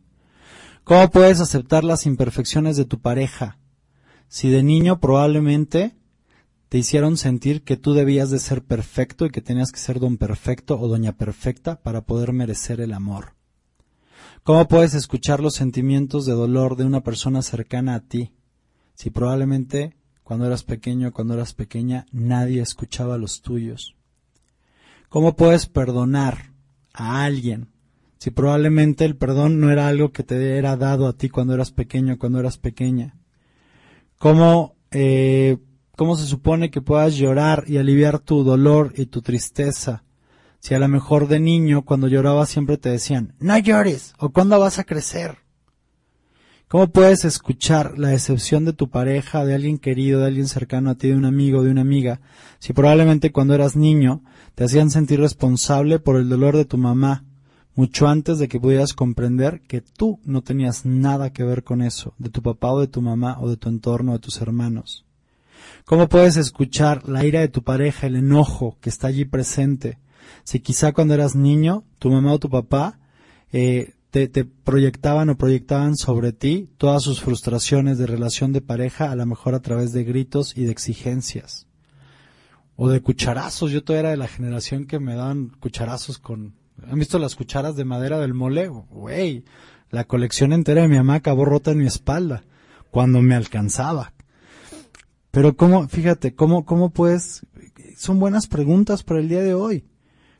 ¿Cómo puedes aceptar las imperfecciones de tu pareja? Si de niño probablemente te hicieron sentir que tú debías de ser perfecto y que tenías que ser don perfecto o doña perfecta para poder merecer el amor. ¿Cómo puedes escuchar los sentimientos de dolor de una persona cercana a ti si probablemente cuando eras pequeño, cuando eras pequeña, nadie escuchaba los tuyos? ¿Cómo puedes perdonar a alguien si probablemente el perdón no era algo que te era dado a ti cuando eras pequeño, cuando eras pequeña? ¿Cómo, eh, cómo se supone que puedas llorar y aliviar tu dolor y tu tristeza? Si a lo mejor de niño, cuando llorabas siempre te decían, no llores, o cuándo vas a crecer. ¿Cómo puedes escuchar la decepción de tu pareja, de alguien querido, de alguien cercano a ti, de un amigo, de una amiga, si probablemente cuando eras niño te hacían sentir responsable por el dolor de tu mamá, mucho antes de que pudieras comprender que tú no tenías nada que ver con eso, de tu papá o de tu mamá o de tu entorno, de tus hermanos? ¿Cómo puedes escuchar la ira de tu pareja, el enojo que está allí presente? Si quizá cuando eras niño, tu mamá o tu papá eh, te, te, proyectaban o proyectaban sobre ti todas sus frustraciones de relación de pareja, a lo mejor a través de gritos y de exigencias. O de cucharazos. Yo todavía era de la generación que me daban cucharazos con... ¿Han visto las cucharas de madera del mole? Güey, la colección entera de mi mamá acabó rota en mi espalda cuando me alcanzaba. Pero cómo, fíjate, cómo, cómo puedes, son buenas preguntas para el día de hoy.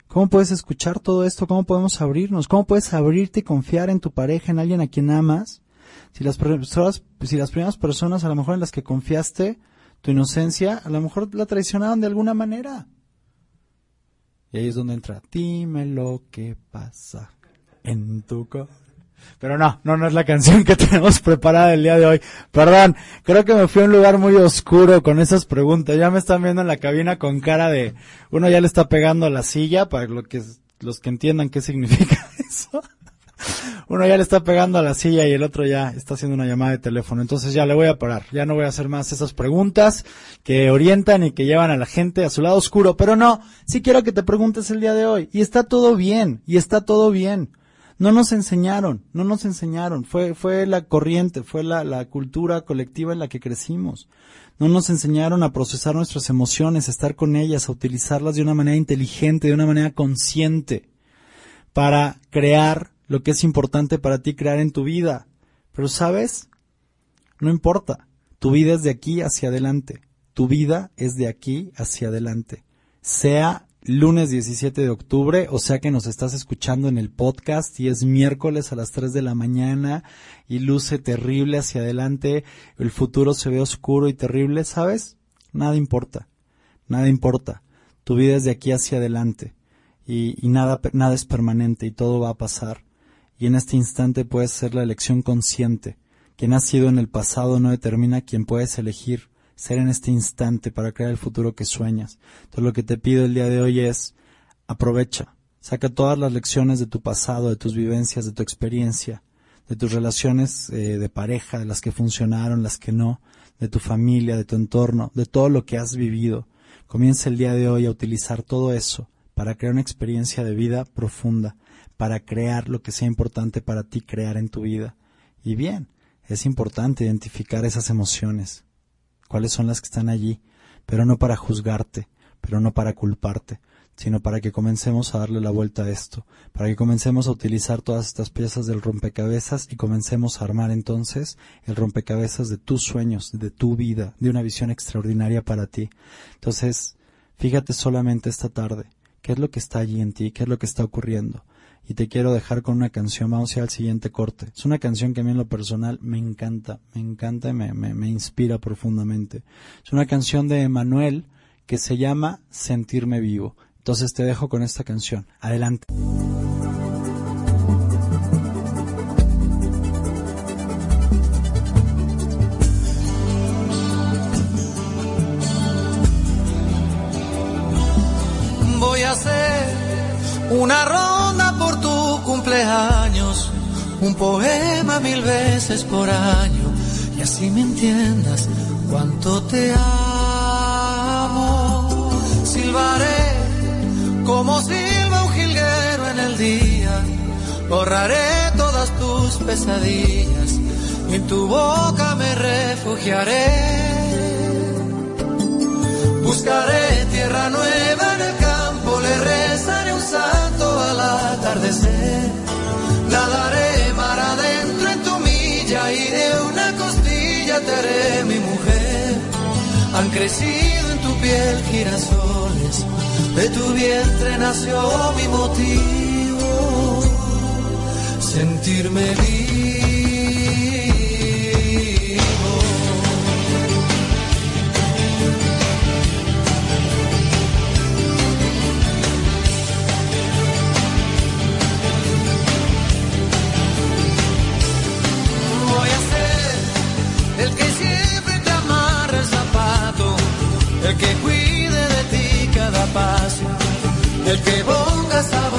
¿Cómo puedes escuchar todo esto? ¿Cómo podemos abrirnos? ¿Cómo puedes abrirte y confiar en tu pareja, en alguien a quien amas? Si las, personas, si las primeras personas a lo mejor en las que confiaste tu inocencia, a lo mejor la traicionaron de alguna manera. Y ahí es donde entra, dime lo que pasa en tu corazón. Pero no, no, no es la canción que tenemos preparada el día de hoy. Perdón, creo que me fui a un lugar muy oscuro con esas preguntas. Ya me están viendo en la cabina con cara de, uno ya le está pegando a la silla, para que, los que entiendan qué significa eso. Uno ya le está pegando a la silla y el otro ya está haciendo una llamada de teléfono. Entonces ya le voy a parar. Ya no voy a hacer más esas preguntas que orientan y que llevan a la gente a su lado oscuro. Pero no, sí quiero que te preguntes el día de hoy. Y está todo bien. Y está todo bien. No nos enseñaron, no nos enseñaron. Fue, fue la corriente, fue la, la cultura colectiva en la que crecimos. No nos enseñaron a procesar nuestras emociones, a estar con ellas, a utilizarlas de una manera inteligente, de una manera consciente, para crear lo que es importante para ti crear en tu vida. Pero sabes, no importa. Tu vida es de aquí hacia adelante. Tu vida es de aquí hacia adelante. Sea lunes 17 de octubre, o sea que nos estás escuchando en el podcast y es miércoles a las 3 de la mañana y luce terrible hacia adelante, el futuro se ve oscuro y terrible, ¿sabes? Nada importa, nada importa. Tu vida es de aquí hacia adelante y, nada, nada es permanente y todo va a pasar. Y en este instante puedes ser la elección consciente. Quien ha sido en el pasado no determina quién puedes elegir ser en este instante para crear el futuro que sueñas. Entonces lo que te pido el día de hoy es aprovecha, saca todas las lecciones de tu pasado, de tus vivencias, de tu experiencia, de tus relaciones eh, de pareja, de las que funcionaron, las que no, de tu familia, de tu entorno, de todo lo que has vivido. Comienza el día de hoy a utilizar todo eso para crear una experiencia de vida profunda, para crear lo que sea importante para ti crear en tu vida. Y bien, es importante identificar esas emociones, cuáles son las que están allí, pero no para juzgarte, pero no para culparte, sino para que comencemos a darle la vuelta a esto, para que comencemos a utilizar todas estas piezas del rompecabezas y comencemos a armar entonces el rompecabezas de tus sueños, de tu vida, de una visión extraordinaria para ti. Entonces, fíjate solamente esta tarde, qué es lo que está allí en ti, qué es lo que está ocurriendo y te quiero dejar con una canción. Vamos a ir al siguiente corte. Es una canción que a mí en lo personal me encanta, me encanta y me, me, me inspira profundamente. Es una canción de Emanuel que se llama Sentirme Vivo. Entonces te dejo con esta canción. Adelante. Un poema mil veces por año, y así me entiendas cuánto te amo. Silbaré como silba un jilguero en el día, borraré todas tus pesadillas, y en tu boca me refugiaré Buscaré tierra nueva en el campo, le rezaré un santo al atardecer. Mi mujer. Han crecido en tu piel girasoles, de tu vientre nació mi motivo, sentirme vivo. El que siempre te amarre el zapato, el que cuide de ti cada paso, el que ponga sabor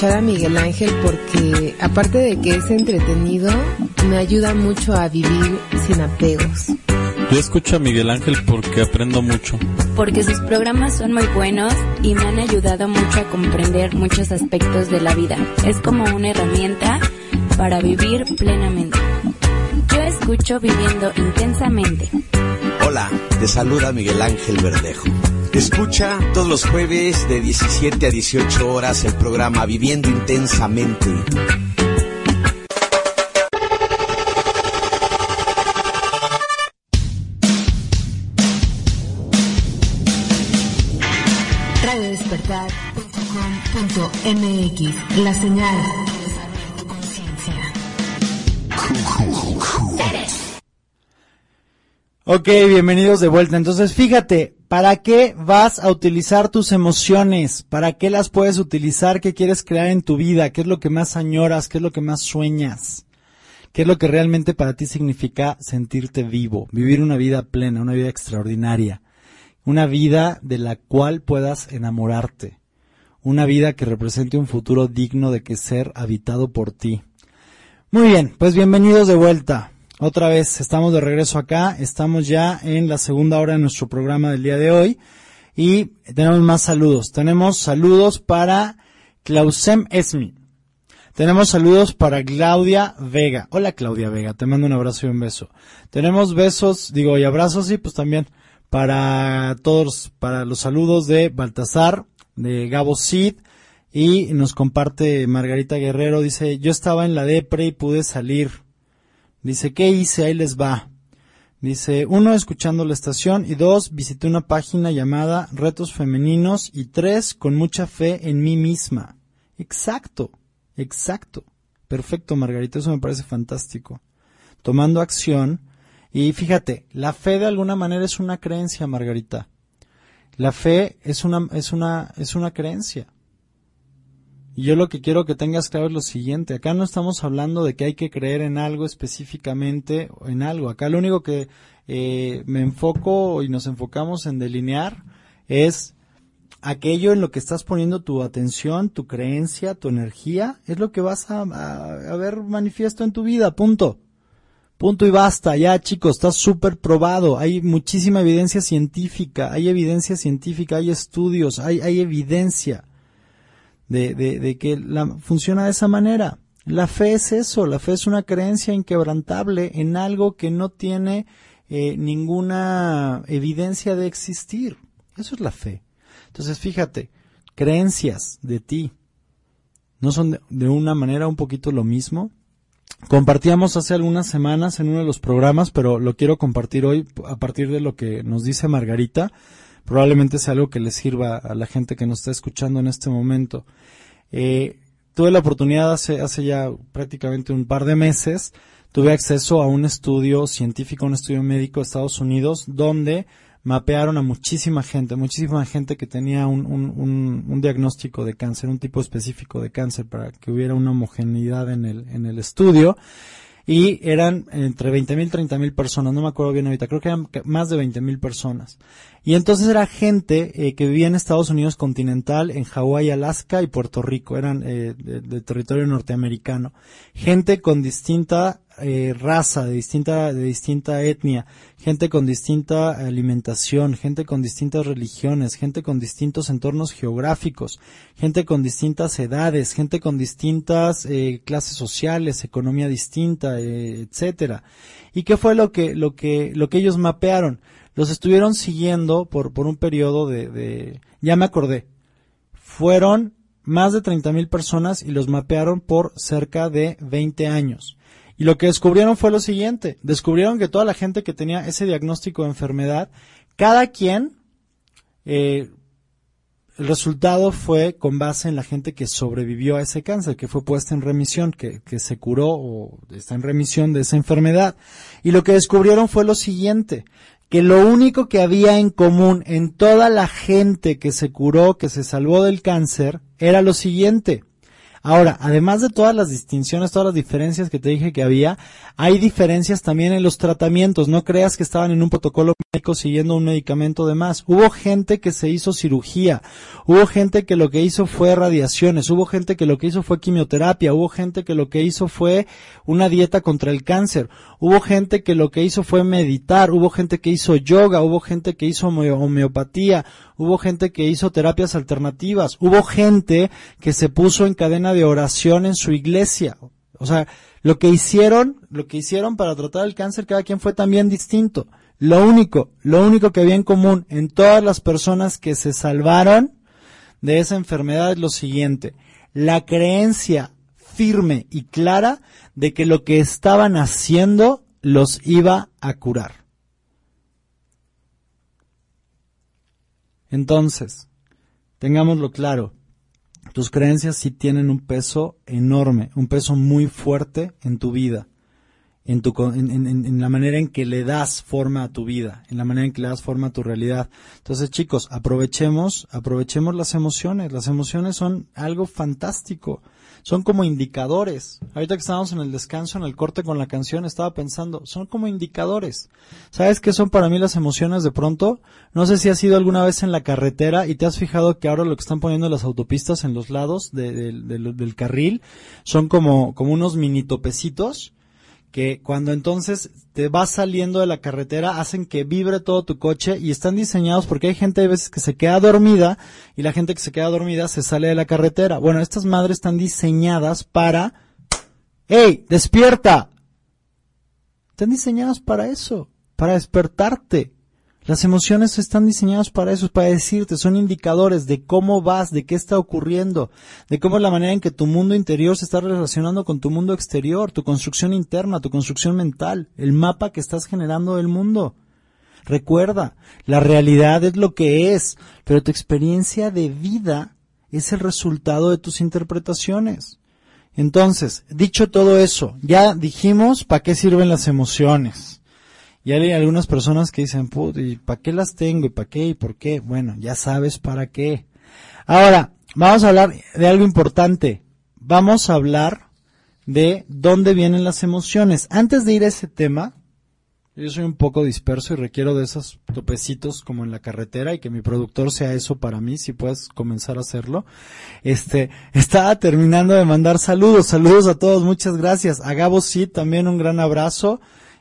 escuchar a Miguel Ángel porque, aparte de que es entretenido, me ayuda mucho a vivir sin apegos. Yo escucho a Miguel Ángel porque aprendo mucho. porque sus programas son muy buenos y me han ayudado mucho a comprender muchos aspectos de la vida. Es como una herramienta para vivir plenamente. Yo escucho viviendo intensamente. Hola, te saluda Miguel Ángel Verdejo. Escucha todos los jueves de 17 a 18 horas el programa Viviendo Intensamente. Radio Despertar.com.mx La señal Ok, bienvenidos de vuelta. Entonces, fíjate, ¿para qué vas a utilizar tus emociones? ¿Para qué las puedes utilizar? ¿Qué quieres crear en tu vida? ¿Qué es lo que más añoras? ¿Qué es lo que más sueñas? ¿Qué es lo que realmente para ti significa sentirte vivo? Vivir una vida plena, una vida extraordinaria. Una vida de la cual puedas enamorarte. Una vida que represente un futuro digno de que ser habitado por ti. Muy bien, pues bienvenidos de vuelta. Otra vez estamos de regreso acá, estamos ya en la segunda hora de nuestro programa del día de hoy y tenemos más saludos. Tenemos saludos para Clausem Esmi. Tenemos saludos para Claudia Vega. Hola Claudia Vega, te mando un abrazo y un beso. Tenemos besos, digo, y abrazos y pues también para todos, para los saludos de Baltasar, de Gabo Cid, y nos comparte Margarita Guerrero, dice, yo estaba en la depre y pude salir. Dice, ¿qué hice? Ahí les va. Dice, uno, escuchando la estación y dos, visité una página llamada Retos Femeninos y tres, con mucha fe en mí misma. Exacto, exacto. Perfecto, Margarita, eso me parece fantástico. Tomando acción y fíjate, la fe de alguna manera es una creencia, Margarita. La fe es una, es una, es una creencia. Y yo lo que quiero que tengas claro es lo siguiente. Acá no estamos hablando de que hay que creer en algo específicamente en algo. Acá lo único que eh, me enfoco y nos enfocamos en delinear es aquello en lo que estás poniendo tu atención, tu creencia, tu energía, es lo que vas a ver manifiesto en tu vida, punto. Punto y basta, ya chicos, está súper probado, hay muchísima evidencia científica, hay evidencia científica, hay estudios, hay, hay evidencia de, de, de que la, funciona de esa manera. La fe es eso, la fe es una creencia inquebrantable en algo que no tiene eh, ninguna evidencia de existir. Eso es la fe. Entonces, fíjate, creencias de ti no son de, de una manera un poquito lo mismo. Compartíamos hace algunas semanas en uno de los programas, pero lo quiero compartir hoy a partir de lo que nos dice Margarita. Probablemente sea algo que les sirva a la gente que nos está escuchando en este momento. Eh, tuve la oportunidad hace, hace ya prácticamente un par de meses, tuve acceso a un estudio científico, un estudio médico de Estados Unidos, donde mapearon a muchísima gente, muchísima gente que tenía un, un, un, un, diagnóstico de cáncer, un tipo específico de cáncer para que hubiera una homogeneidad en el, en el estudio. Y eran entre 20 mil, 30 mil personas, no me acuerdo bien ahorita, creo que eran más de 20 mil personas. Y entonces era gente eh, que vivía en Estados Unidos continental, en Hawái, Alaska y Puerto Rico, eran eh, de, territorio norteamericano. Gente con distinta eh, raza, de distinta, de distinta etnia, gente con distinta alimentación, gente con distintas religiones, gente con distintos entornos geográficos, gente con distintas edades, gente con distintas eh, clases sociales, economía distinta, eh, etcétera. ¿Y qué fue lo que, lo que, lo que ellos mapearon? Los estuvieron siguiendo por, por un periodo de, ya me acordé, fueron más de 30 mil personas y los mapearon por cerca de 20 años. Y lo que descubrieron fue lo siguiente, descubrieron que toda la gente que tenía ese diagnóstico de enfermedad, cada quien, eh, el resultado fue con base en la gente que sobrevivió a ese cáncer, que fue puesta en remisión, que, que se curó o está en remisión de esa enfermedad. Y lo que descubrieron fue lo siguiente, que lo único que había en común en toda la gente que se curó, que se salvó del cáncer, era lo siguiente. Ahora, además de todas las distinciones, todas las diferencias que te dije que había, hay diferencias también en los tratamientos. No creas que estaban en un protocolo siguiendo un medicamento de más. Hubo gente que se hizo cirugía, hubo gente que lo que hizo fue radiaciones, hubo gente que lo que hizo fue quimioterapia, hubo gente que lo que hizo fue una dieta contra el cáncer, hubo gente que lo que hizo fue meditar, hubo gente que hizo yoga, hubo gente que hizo homeopatía, hubo gente que hizo terapias alternativas, hubo gente que se puso en cadena de oración en su iglesia. O sea, lo que hicieron, lo que hicieron para tratar el cáncer, cada quien fue también distinto. Lo único, lo único que había en común en todas las personas que se salvaron de esa enfermedad es lo siguiente. La creencia firme y clara de que lo que estaban haciendo los iba a curar. Entonces, tengámoslo claro, tus creencias sí tienen un peso enorme, un peso muy fuerte en tu vida, en, tu, en, en- la manera en que le das forma a tu vida, en la manera en que le das forma a tu realidad. Entonces, chicos, aprovechemos, aprovechemos las emociones. Las emociones son algo fantástico. Son como indicadores. Ahorita que estábamos en el descanso, en el corte con la canción, estaba pensando, son como indicadores. ¿Sabes qué son para mí las emociones de pronto? No sé si has ido alguna vez en la carretera y te has fijado que ahora lo que están poniendo en las autopistas en los lados de- de- de- del carril son como, como unos mini topecitos que cuando entonces te vas saliendo de la carretera hacen que vibre todo tu coche y están diseñados porque hay gente a veces que se queda dormida y la gente que se queda dormida se sale de la carretera. Bueno, estas madres están diseñadas para ¡Ey! ¡Despierta! Están diseñadas para eso, para despertarte. Las emociones están diseñadas para eso, para decirte, son indicadores de cómo vas, de qué está ocurriendo, de cómo es la manera en que tu mundo interior se está relacionando con tu mundo exterior, tu construcción interna, tu construcción mental, el mapa que estás generando del mundo. Recuerda, la realidad es lo que es, pero tu experiencia de vida es el resultado de tus interpretaciones. Entonces, dicho todo eso, ya dijimos para qué sirven las emociones. Y hay algunas personas que dicen, "Put, ¿y para qué las tengo? ¿Y para qué? ¿Y por qué? Bueno, ya sabes para qué. Ahora, vamos a hablar de algo importante. Vamos a hablar de dónde vienen las emociones. Antes de ir a ese tema, yo soy un poco disperso y requiero de esos topecitos como en la carretera y que mi productor sea eso para mí, si puedes comenzar a hacerlo. Este, estaba terminando de mandar saludos, saludos a todos, muchas gracias. A Gabo sí, también un gran abrazo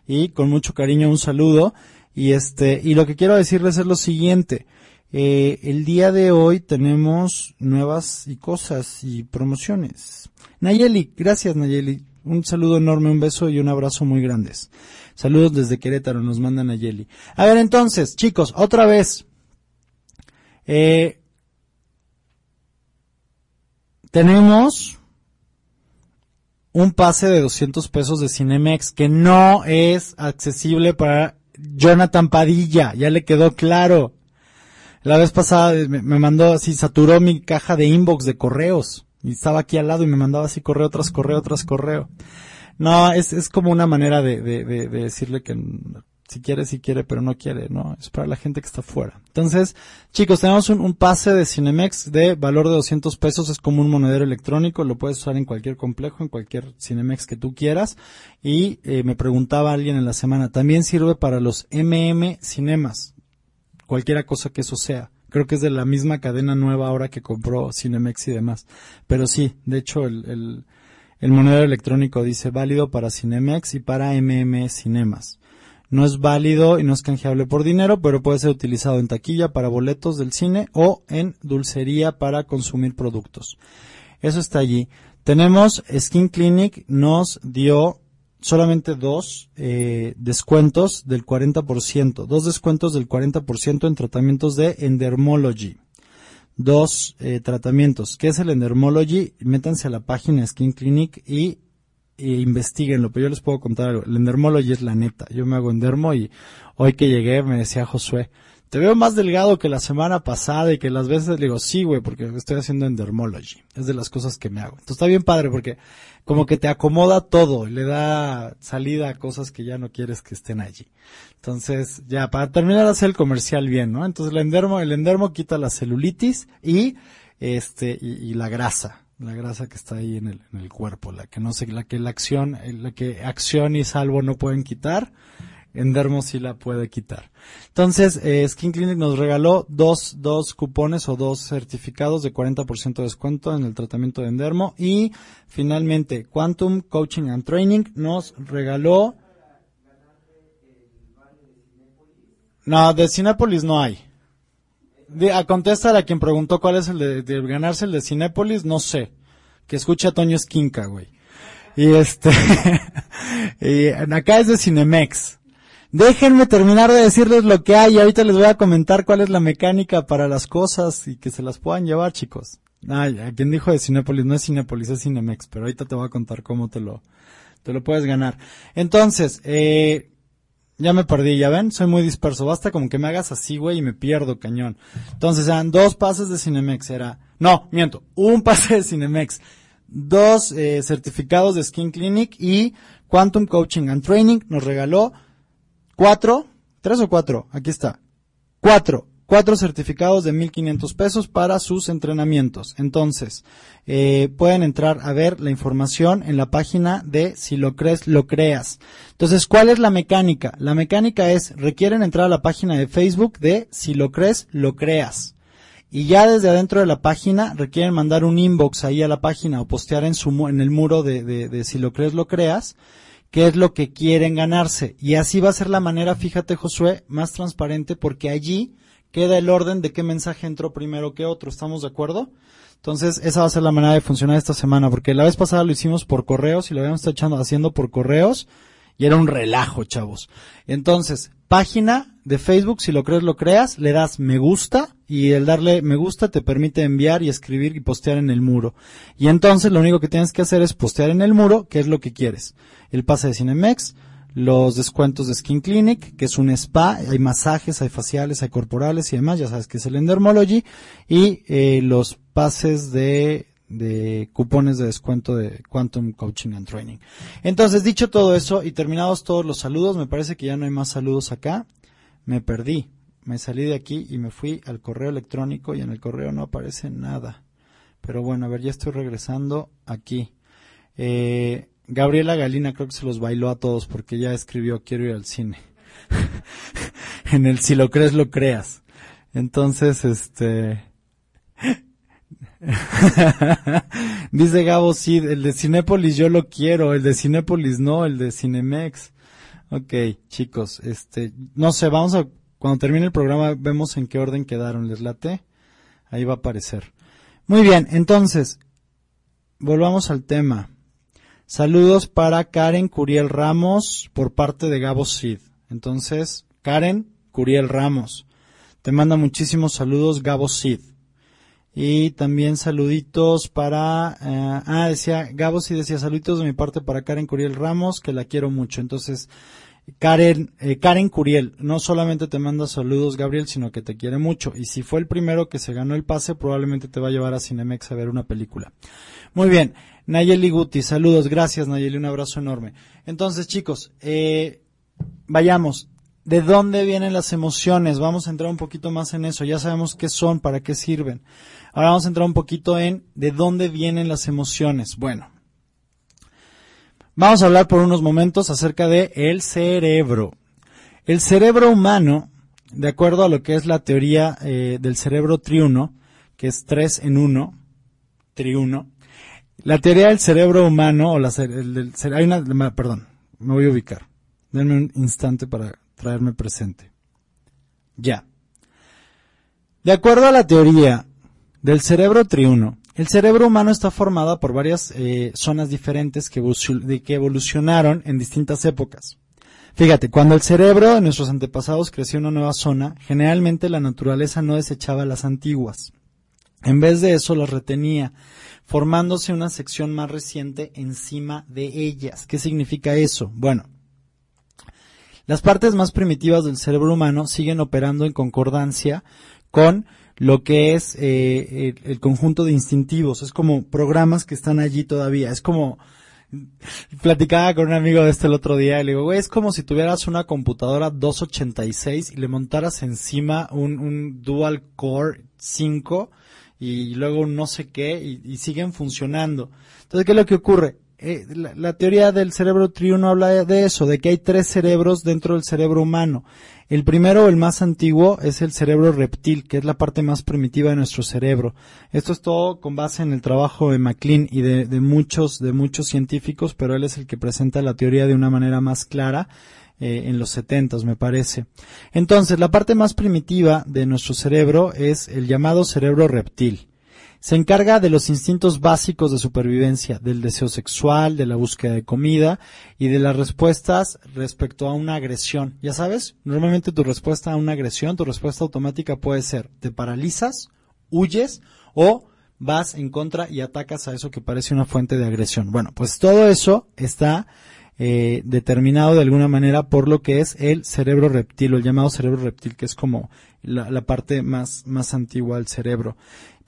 y con mucho cariño un saludo. Y este, y lo que quiero decirles es lo siguiente. Eh, el día de hoy tenemos nuevas y cosas y promociones. Nayeli, gracias Nayeli. Un saludo enorme, un beso y un abrazo muy grandes. Saludos desde Querétaro, nos mandan Nayeli. A ver entonces, chicos, otra vez. Eh, tenemos un pase de 200 pesos de Cinemex que no es accesible para Jonathan Padilla, ya le quedó claro. La vez pasada me, mandó así, saturó mi caja de inbox de correos y estaba aquí al lado y me mandaba así correo tras correo tras correo. No, es, es como una manera de, de, de, de decirle que si quiere, si quiere, pero no quiere, no, es para la gente que está fuera. Entonces, chicos, tenemos un, pase de Cinemex de valor de 200 pesos, es como un monedero electrónico, lo puedes usar en cualquier complejo, en cualquier Cinemex que tú quieras. Y eh, me preguntaba alguien en la semana, también sirve para los MM Cinemas, cualquiera cosa que eso sea. Creo que es de la misma cadena nueva ahora que compró Cinemex y demás. Pero sí, de hecho el, el, el monedero electrónico dice válido para Cinemex y para MM Cinemas. No es válido y no es canjeable por dinero, pero puede ser utilizado en taquilla para boletos del cine o en dulcería para consumir productos. Eso está allí. Tenemos Skin Clinic nos dio solamente dos eh, descuentos del 40%, dos descuentos del 40% en tratamientos de Endermology. Dos eh, tratamientos. ¿Qué es el Endermology? Métanse a la página Skin Clinic y e investiguenlo, pero yo les puedo contar algo. El endermology es la neta. Yo me hago endermo y hoy que llegué me decía Josué, te veo más delgado que la semana pasada y que las veces le digo, sí, güey, porque estoy haciendo endermology. Es de las cosas que me hago. Entonces está bien padre porque como que te acomoda todo le da salida a cosas que ya no quieres que estén allí. Entonces, ya, para terminar de hacer el comercial bien, ¿no? Entonces el endermo, el endermo quita la celulitis y, este, y, y la grasa la grasa que está ahí en el, en el cuerpo, la que no sé, la que la acción, la que acción y salvo no pueden quitar, Endermo sí la puede quitar. Entonces, eh, Skin Clinic nos regaló dos, dos cupones o dos certificados de 40% de descuento en el tratamiento de Endermo y finalmente Quantum Coaching and Training nos regaló No, de Cinépolis no hay. De, a contestar a quien preguntó cuál es el de, ganarse el de Cinépolis, no sé. Que escuche a Toño Esquinca, güey. Y este, y acá es de Cinemex. Déjenme terminar de decirles lo que hay y ahorita les voy a comentar cuál es la mecánica para las cosas y que se las puedan llevar, chicos. Ay, a quien dijo de Cinépolis, no es Cinépolis, es Cinemex, pero ahorita te voy a contar cómo te lo, te lo puedes ganar. Entonces, eh, ya me perdí, ya ven, soy muy disperso. Basta como que me hagas así, güey, y me pierdo, cañón. Entonces eran dos pases de Cinemex. Era No, miento. Un pase de Cinemex. Dos eh, certificados de Skin Clinic y Quantum Coaching and Training nos regaló cuatro, tres o cuatro, aquí está. Cuatro, cuatro certificados de 1500 pesos para sus entrenamientos. Entonces, eh, pueden entrar a ver la información en la página de Si lo crees, lo creas. Entonces, ¿cuál es la mecánica? La mecánica es, requieren entrar a la página de Facebook de Si lo crees, lo creas. Y ya desde adentro de la página requieren mandar un inbox ahí a la página o postear en su en el muro de, de, de si lo crees lo creas qué es lo que quieren ganarse. Y así va a ser la manera, fíjate Josué, más transparente porque allí queda el orden de qué mensaje entró primero que otro. ¿Estamos de acuerdo? Entonces, esa va a ser la manera de funcionar esta semana, porque la vez pasada lo hicimos por correos y lo habíamos estado haciendo por correos y era un relajo, chavos. Entonces, página de Facebook, si lo crees, lo creas, le das me gusta y el darle me gusta te permite enviar y escribir y postear en el muro. Y entonces lo único que tienes que hacer es postear en el muro qué es lo que quieres. El pase de Cinemex, los descuentos de Skin Clinic, que es un spa, hay masajes, hay faciales, hay corporales y demás, ya sabes que es el Endermology, y eh, los pases de, de cupones de descuento de Quantum Coaching and Training. Entonces, dicho todo eso y terminados todos los saludos, me parece que ya no hay más saludos acá, me perdí, me salí de aquí y me fui al correo electrónico y en el correo no aparece nada. Pero bueno, a ver, ya estoy regresando aquí. Eh, Gabriela Galina creo que se los bailó a todos porque ya escribió quiero ir al cine. en el si lo crees, lo creas. Entonces, este... Dice Gabo, sí, el de Cinépolis yo lo quiero, el de Cinépolis no, el de Cinemex. Ok, chicos, este, no sé, vamos a, cuando termine el programa vemos en qué orden quedaron, ¿les late? Ahí va a aparecer. Muy bien, entonces, volvamos al tema. Saludos para Karen Curiel Ramos por parte de Gabo Cid. Entonces, Karen Curiel Ramos. Te manda muchísimos saludos Gabo Cid. Y también saluditos para, eh, ah, decía, Gabo sí decía saluditos de mi parte para Karen Curiel Ramos, que la quiero mucho. Entonces, Karen, eh, Karen Curiel, no solamente te manda saludos Gabriel, sino que te quiere mucho. Y si fue el primero que se ganó el pase, probablemente te va a llevar a Cinemex a ver una película. Muy bien, Nayeli Guti, saludos, gracias Nayeli, un abrazo enorme. Entonces chicos, eh, vayamos. ¿De dónde vienen las emociones? Vamos a entrar un poquito más en eso. Ya sabemos qué son, para qué sirven. Ahora vamos a entrar un poquito en de dónde vienen las emociones. Bueno, vamos a hablar por unos momentos acerca de el cerebro. El cerebro humano, de acuerdo a lo que es la teoría eh, del cerebro triuno, que es tres en uno, triuno, la teoría del cerebro humano, o la, el cere- hay una, perdón, me voy a ubicar. Denme un instante para traerme presente. Ya. De acuerdo a la teoría del cerebro triuno, el cerebro humano está formado por varias eh, zonas diferentes que, que evolucionaron en distintas épocas. Fíjate, cuando el cerebro de nuestros antepasados creció una nueva zona, generalmente la naturaleza no desechaba las antiguas. En vez de eso las retenía, formándose una sección más reciente encima de ellas. ¿Qué significa eso? Bueno, las partes más primitivas del cerebro humano siguen operando en concordancia con lo que es eh, el, conjunto de instintivos. Es como programas que están allí todavía. Es como, platicaba con un amigo de este el otro día y le digo, güey, es como si tuvieras una computadora 286 y le montaras encima un, un dual core 5 y luego no sé qué y, siguen funcionando. Entonces, ¿qué es lo que ocurre? Eh, la, teoría del cerebro triuno habla de, eso, de que hay tres cerebros dentro del cerebro humano. El primero, el más antiguo, es el cerebro reptil, que es la parte más primitiva de nuestro cerebro. Esto es todo con base en el trabajo de MacLean y de muchos, de muchos científicos, pero él es el que presenta la teoría de una manera más clara eh, en los setentas, me parece. Entonces, la parte más primitiva de nuestro cerebro es el llamado cerebro reptil. Se encarga de los instintos básicos de supervivencia, del deseo sexual, de la búsqueda de comida y de las respuestas respecto a una agresión. Ya sabes, normalmente tu respuesta a una agresión, tu respuesta automática puede ser te paralizas, huyes o vas en contra y atacas a eso que parece una fuente de agresión. Bueno, pues todo eso está eh, determinado de alguna manera por lo que es el cerebro reptil, o el llamado cerebro reptil, que es como la, la parte más, más antigua del cerebro.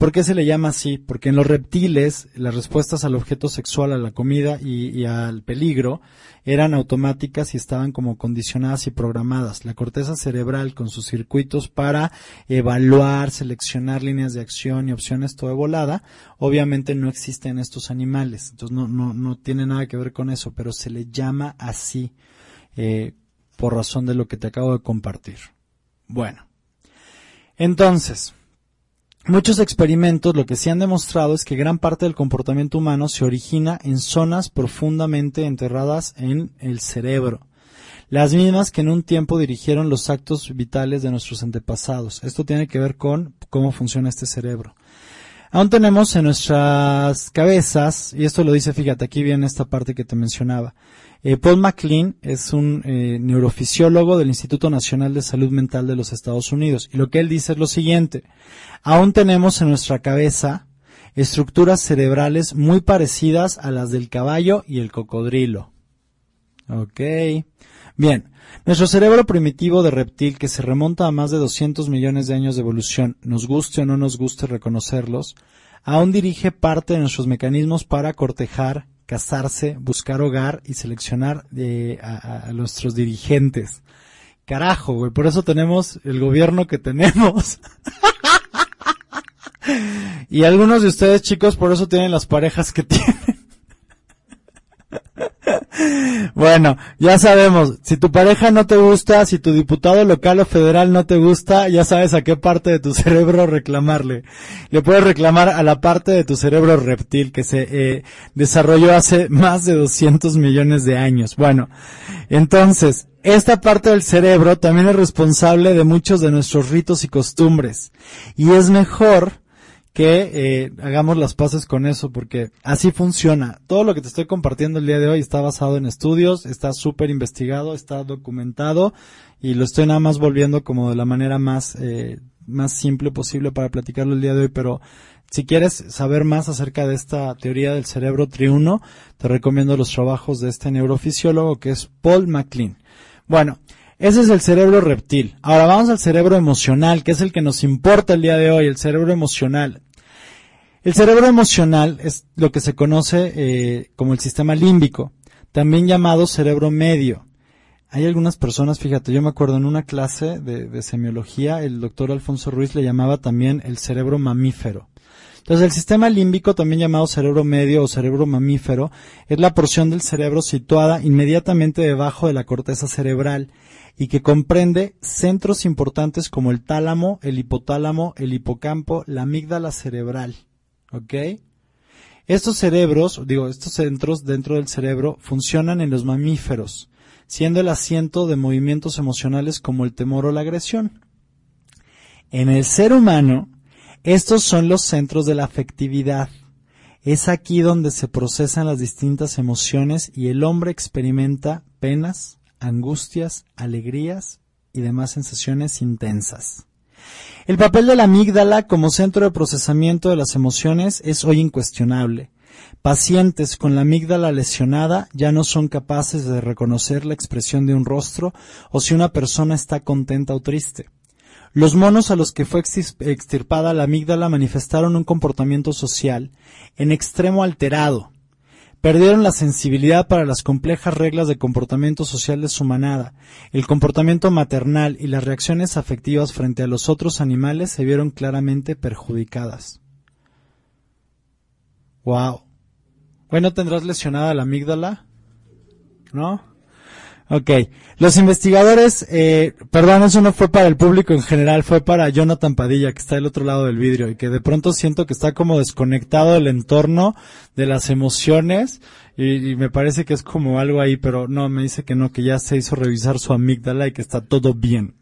¿Por qué se le llama así? Porque en los reptiles las respuestas al objeto sexual, a la comida y, al peligro eran automáticas y estaban como condicionadas y programadas. La corteza cerebral con sus circuitos para evaluar, seleccionar líneas de acción y opciones todo de volada, obviamente no existe en estos animales. Entonces no, no, no tiene nada que ver con eso, pero se le llama así eh, por razón de lo que te acabo de compartir. Bueno, entonces, Muchos experimentos lo que se han demostrado es que gran parte del comportamiento humano se origina en zonas profundamente enterradas en el cerebro, las mismas que en un tiempo dirigieron los actos vitales de nuestros antepasados. Esto tiene que ver con cómo funciona este cerebro. Aún tenemos en nuestras cabezas, y esto lo dice, fíjate, aquí viene esta parte que te mencionaba, eh, Paul MacLean es un eh, neurofisiólogo del Instituto Nacional de Salud Mental de los Estados Unidos. Y lo que él dice es lo siguiente. Aún tenemos en nuestra cabeza estructuras cerebrales muy parecidas a las del caballo y el cocodrilo. Ok. Bien. Nuestro cerebro primitivo de reptil, que se remonta a más de 200 millones de años de evolución, nos guste o no nos guste reconocerlos, aún dirige parte de nuestros mecanismos para cortejar, casarse, buscar hogar y seleccionar eh, a, a nuestros dirigentes. Carajo, güey, por eso tenemos el gobierno que tenemos. y algunos de ustedes, chicos, por eso tienen las parejas que tienen. Bueno, ya sabemos, si tu pareja no te gusta, si tu diputado local o federal no te gusta, ya sabes a qué parte de tu cerebro reclamarle. Le puedes reclamar a la parte de tu cerebro reptil que se eh, desarrolló hace más de 200 millones de años. Bueno, entonces, esta parte del cerebro también es responsable de muchos de nuestros ritos y costumbres. Y es mejor que eh, hagamos las paces con eso, porque así funciona. Todo lo que te estoy compartiendo el día de hoy está basado en estudios, está súper investigado, está documentado y lo estoy nada más volviendo como de la manera más, eh, más simple posible para platicarlo el día de hoy, pero si quieres saber más acerca de esta teoría del cerebro triuno, te recomiendo los trabajos de este neurofisiólogo que es Paul MacLean. Bueno, ese es el cerebro reptil. Ahora vamos al cerebro emocional, que es el que nos importa el día de hoy, el cerebro emocional. El cerebro emocional es lo que se conoce eh, como el sistema límbico, también llamado cerebro medio. Hay algunas personas, fíjate, yo me acuerdo en una clase de, de semiología, el doctor Alfonso Ruiz le llamaba también el cerebro mamífero. Entonces, el sistema límbico, también llamado cerebro medio o cerebro mamífero, es la porción del cerebro situada inmediatamente debajo de la corteza cerebral y que comprende centros importantes como el tálamo, el hipotálamo, el hipocampo, la amígdala cerebral. ¿Ok? Estos cerebros, digo, estos centros dentro del cerebro funcionan en los mamíferos, siendo el asiento de movimientos emocionales como el temor o la agresión. En el ser humano, estos son los centros de la afectividad. Es aquí donde se procesan las distintas emociones y el hombre experimenta penas, angustias, alegrías y demás sensaciones intensas. El papel de la amígdala como centro de procesamiento de las emociones es hoy incuestionable. Pacientes con la amígdala lesionada ya no son capaces de reconocer la expresión de un rostro o si una persona está contenta o triste. Los monos a los que fue extirpada la amígdala manifestaron un comportamiento social en extremo alterado, Perdieron la sensibilidad para las complejas reglas de comportamiento social de su manada. El comportamiento maternal y las reacciones afectivas frente a los otros animales se vieron claramente perjudicadas. Wow. Bueno, ¿tendrás lesionada la amígdala? ¿No? Ok. Los investigadores, eh, perdón, eso no fue para el público en general, fue para Jonathan Padilla, que está del otro lado del vidrio, y que de pronto siento que está como desconectado del entorno, de las emociones, y, y, me parece que es como algo ahí, pero no, me dice que no, que ya se hizo revisar su amígdala y que está todo bien.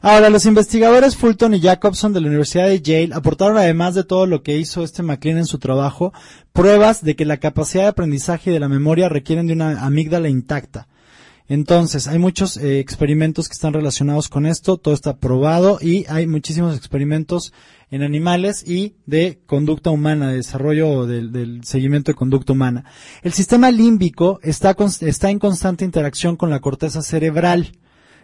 Ahora, los investigadores Fulton y Jacobson de la Universidad de Yale aportaron, además de todo lo que hizo este McLean en su trabajo, pruebas de que la capacidad de aprendizaje y de la memoria requieren de una amígdala intacta. Entonces, hay muchos eh, experimentos que están relacionados con esto, todo está probado y hay muchísimos experimentos en animales y de conducta humana, de desarrollo del, del seguimiento de conducta humana. El sistema límbico está, está en constante interacción con la corteza cerebral.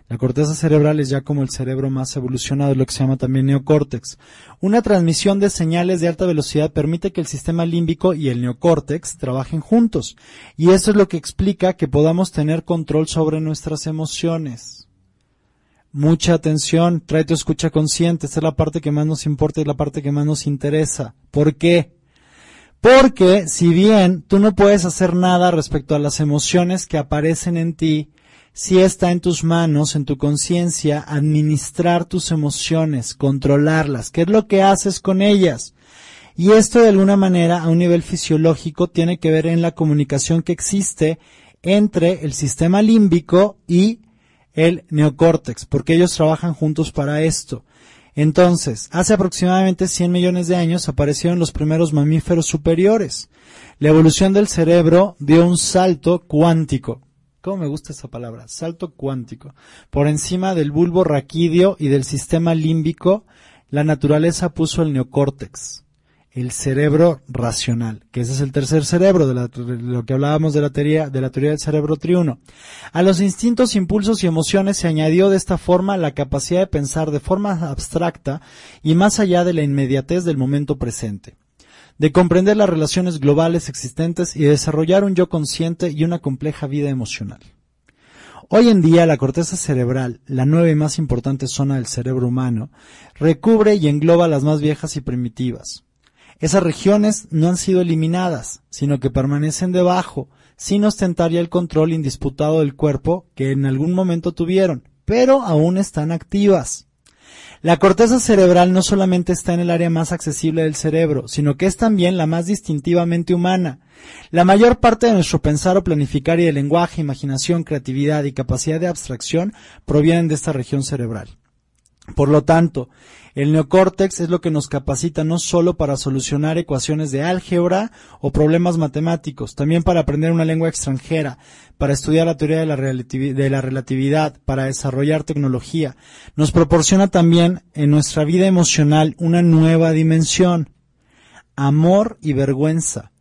La corteza cerebral es ya como el cerebro más evolucionado, lo que se llama también neocórtex. Una transmisión de señales de alta velocidad permite que el sistema límbico y el neocórtex trabajen juntos. Y eso es lo que explica que podamos tener control sobre nuestras emociones. Mucha atención, trae tu escucha consciente, esta es la parte que más nos importa y la parte que más nos interesa. ¿Por qué? Porque si bien tú no puedes hacer nada respecto a las emociones que aparecen en ti, sí está en tus manos, en tu conciencia, administrar tus emociones, controlarlas. ¿Qué es lo que haces con ellas? Y esto de alguna manera a un nivel fisiológico tiene que ver en la comunicación que existe entre el sistema límbico y el neocórtex, porque ellos trabajan juntos para esto. Entonces, hace aproximadamente 100 millones de años aparecieron los primeros mamíferos superiores. La evolución del cerebro dio un salto cuántico. ¿Cómo me gusta esa palabra? Salto cuántico. Por encima del bulbo raquídeo y del sistema límbico, la naturaleza puso el neocórtex el cerebro racional, que ese es el tercer cerebro de, la, de, lo que hablábamos de la teoría de la teoría del cerebro triuno. A los instintos, impulsos y emociones se añadió de esta forma la capacidad de pensar de forma abstracta y más allá de la inmediatez del momento presente, de comprender las relaciones globales existentes y desarrollar un yo consciente y una compleja vida emocional. Hoy en día la corteza cerebral, la nueva y más importante zona del cerebro humano, recubre y engloba las más viejas y primitivas, esas regiones no han sido eliminadas, sino que permanecen debajo, sin ostentar ya el control indisputado del cuerpo que en algún momento tuvieron, pero aún están activas. La corteza cerebral no solamente está en el área más accesible del cerebro, sino que es también la más distintivamente humana. La mayor parte de nuestro pensar o planificar y de lenguaje, imaginación, creatividad y capacidad de abstracción provienen de esta región cerebral. Por lo tanto, el neocórtex es lo que nos capacita no solo para solucionar ecuaciones de álgebra o problemas matemáticos, también para aprender una lengua extranjera, para estudiar la teoría de la, de la relatividad, para desarrollar tecnología. Nos proporciona también en nuestra vida emocional una nueva dimensión. Amor y vergüenza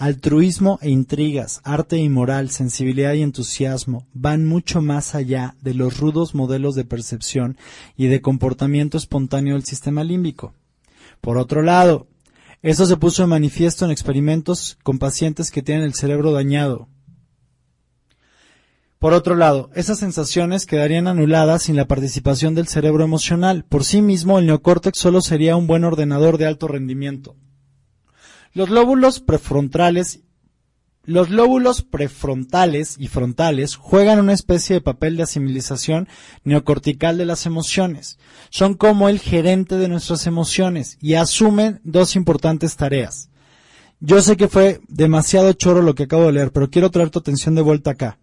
Altruismo e intrigas, arte y moral, sensibilidad y entusiasmo van mucho más allá de los rudos modelos de percepción y de comportamiento espontáneo del sistema límbico. Por otro lado, esto se puso de manifiesto en experimentos con pacientes que tienen el cerebro dañado. Por otro lado, esas sensaciones quedarían anuladas sin la participación del cerebro emocional. Por sí mismo, el neocórtex solo sería un buen ordenador de alto rendimiento. Los lóbulos prefrontales y frontales juegan una especie de papel de asimilización neocortical de las emociones. Son como el gerente de nuestras emociones y asumen dos importantes tareas. Yo sé que fue demasiado choro lo que acabo de leer, pero quiero traer tu atención de vuelta acá.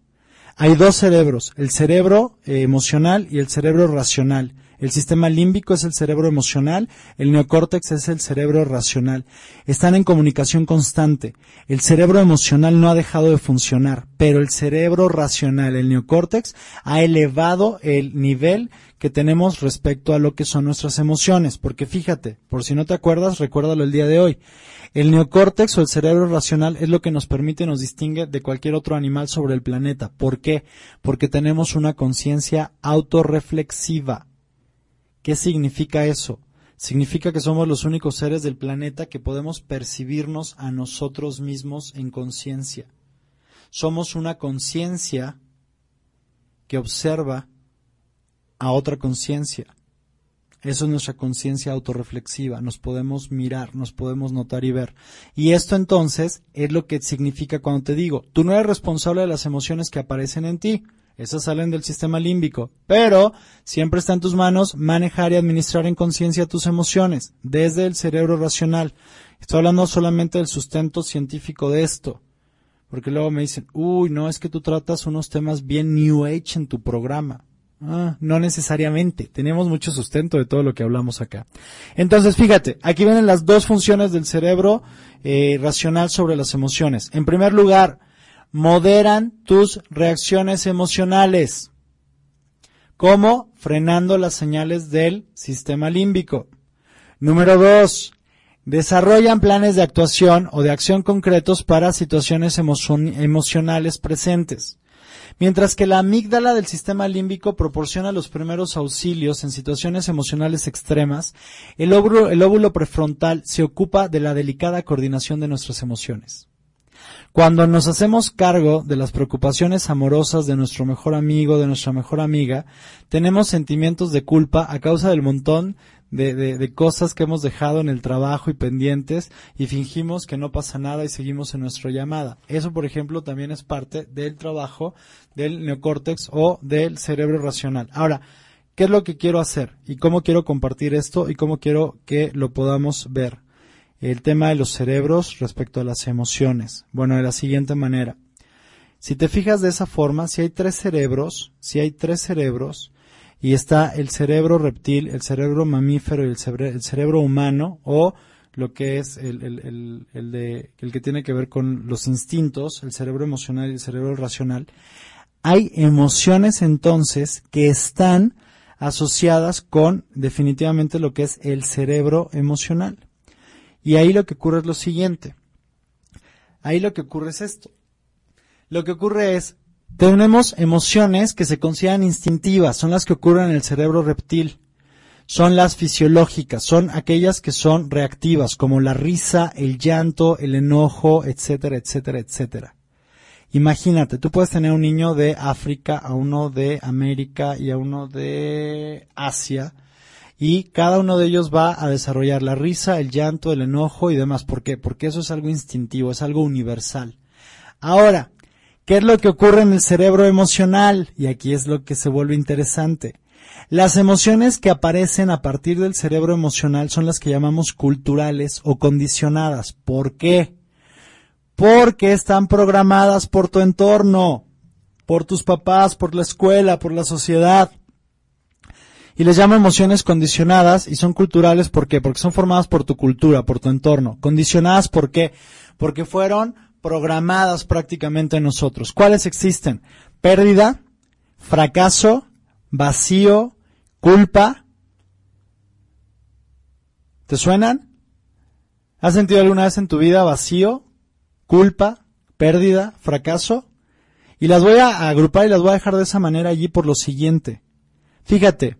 Hay dos cerebros, el cerebro eh, emocional y el cerebro racional. El sistema límbico es el cerebro emocional, el neocórtex es el cerebro racional. Están en comunicación constante. El cerebro emocional no ha dejado de funcionar, pero el cerebro racional, el neocórtex, ha elevado el nivel que tenemos respecto a lo que son nuestras emociones. Porque fíjate, por si no te acuerdas, recuérdalo el día de hoy. El neocórtex o el cerebro racional es lo que nos permite, nos distingue de cualquier otro animal sobre el planeta. ¿Por qué? Porque tenemos una conciencia autorreflexiva. ¿Qué significa eso? Significa que somos los únicos seres del planeta que podemos percibirnos a nosotros mismos en conciencia. Somos una conciencia que observa a otra conciencia. Eso es nuestra conciencia autorreflexiva. Nos podemos mirar, nos podemos notar y ver. Y esto entonces es lo que significa cuando te digo, tú no eres responsable de las emociones que aparecen en ti. Esas salen del sistema límbico. Pero siempre está en tus manos manejar y administrar en conciencia tus emociones, desde el cerebro racional. Estoy hablando solamente del sustento científico de esto. Porque luego me dicen, uy, no, es que tú tratas unos temas bien New Age en tu programa. Ah, no necesariamente. Tenemos mucho sustento de todo lo que hablamos acá. Entonces, fíjate, aquí vienen las dos funciones del cerebro eh, racional sobre las emociones. En primer lugar, moderan tus reacciones emocionales. ¿Cómo? Frenando las señales del sistema límbico. Número dos, desarrollan planes de actuación o de acción concretos para situaciones emocionales presentes. Mientras que la amígdala del sistema límbico proporciona los primeros auxilios en situaciones emocionales extremas, el óvulo, el óvulo prefrontal se ocupa de la delicada coordinación de nuestras emociones. Cuando nos hacemos cargo de las preocupaciones amorosas de nuestro mejor amigo, de nuestra mejor amiga, tenemos sentimientos de culpa a causa del montón de, cosas que hemos dejado en el trabajo y pendientes y fingimos que no pasa nada y seguimos en nuestra llamada. Eso, por ejemplo, también es parte del trabajo del neocórtex o del cerebro racional. Ahora, ¿qué es lo que quiero hacer? ¿Y cómo quiero compartir esto? ¿Y cómo quiero que lo podamos ver? El tema de los cerebros respecto a las emociones. Bueno, de la siguiente manera. Si te fijas de esa forma, si hay tres cerebros, si hay tres cerebros, y está el cerebro reptil, el cerebro mamífero y el cerebro, humano, o lo que es el, el de, el que tiene que ver con los instintos, el cerebro emocional y el cerebro racional, hay emociones entonces que están asociadas con definitivamente lo que es el cerebro emocional. Y ahí lo que ocurre es lo siguiente. Ahí lo que ocurre es esto. Lo que ocurre es, tenemos emociones que se consideran instintivas, son las que ocurren en el cerebro reptil. Son las fisiológicas, son aquellas que son reactivas, como la risa, el llanto, el enojo, etcétera, etcétera, etcétera. Imagínate, tú puedes tener un niño de África, a uno de América y a uno de Asia, y cada uno de ellos va a desarrollar la risa, el llanto, el enojo y demás. ¿Por qué? Porque eso es algo instintivo, es algo universal. Ahora, ¿qué es lo que ocurre en el cerebro emocional? Y aquí es lo que se vuelve interesante. Las emociones que aparecen a partir del cerebro emocional son las que llamamos culturales o condicionadas. ¿Por qué? Porque están programadas por tu entorno, por tus papás, por la escuela, por la sociedad. Y les llamo emociones condicionadas y son culturales. Porque son formadas por tu cultura, por tu entorno. Condicionadas ¿por qué? Porque fueron programadas prácticamente en nosotros. ¿Cuáles existen? Pérdida, fracaso, vacío, culpa. ¿Te suenan? ¿Has sentido alguna vez en tu vida vacío, culpa, pérdida, fracaso? Y las voy a agrupar y las voy a dejar de esa manera allí por lo siguiente. Fíjate,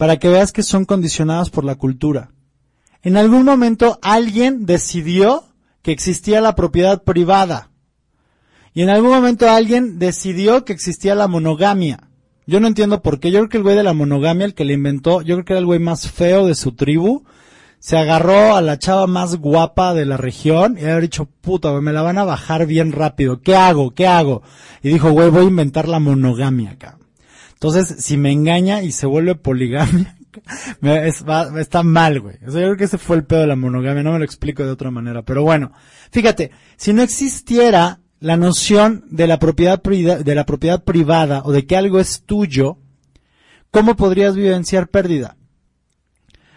para que veas que son condicionadas por la cultura. En algún momento alguien decidió que existía la propiedad privada. Y en algún momento alguien decidió que existía la monogamia. Yo no entiendo por qué. Yo creo que el güey de la monogamia, el que le inventó, yo creo que era el güey más feo de su tribu. Se agarró a la chava más guapa de la región y había dicho, puta, me la van a bajar bien rápido. ¿Qué hago? ¿Qué hago? Y dijo, güey, voy a inventar la monogamia acá. Entonces, si me engaña y se vuelve poligamia, me- es- va- está mal, güey. O sea, yo creo que ese fue el pedo de la monogamia, no me lo explico de otra manera. Pero bueno, fíjate, si no existiera la noción de la propiedad, de la propiedad privada o de que algo es tuyo, ¿cómo podrías vivenciar pérdida?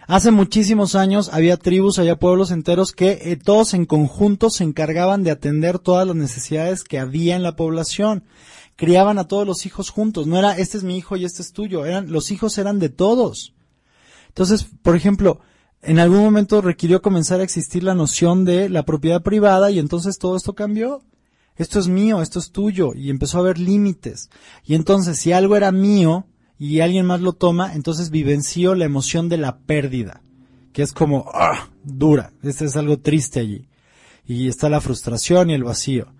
Hace muchísimos años había tribus, había pueblos enteros que eh, todos en conjunto se encargaban de atender todas las necesidades que había en la población. Criaban a todos los hijos juntos. No era este es mi hijo y este es tuyo. Eran los hijos eran de todos. Entonces, por ejemplo, en algún momento requirió comenzar a existir la noción de la propiedad privada y entonces todo esto cambió. Esto es mío, esto es tuyo y empezó a haber límites. Y entonces, si algo era mío y alguien más lo toma, entonces vivenció la emoción de la pérdida, que es como ¡ah! dura. Este es algo triste allí. Y está la frustración y el vacío.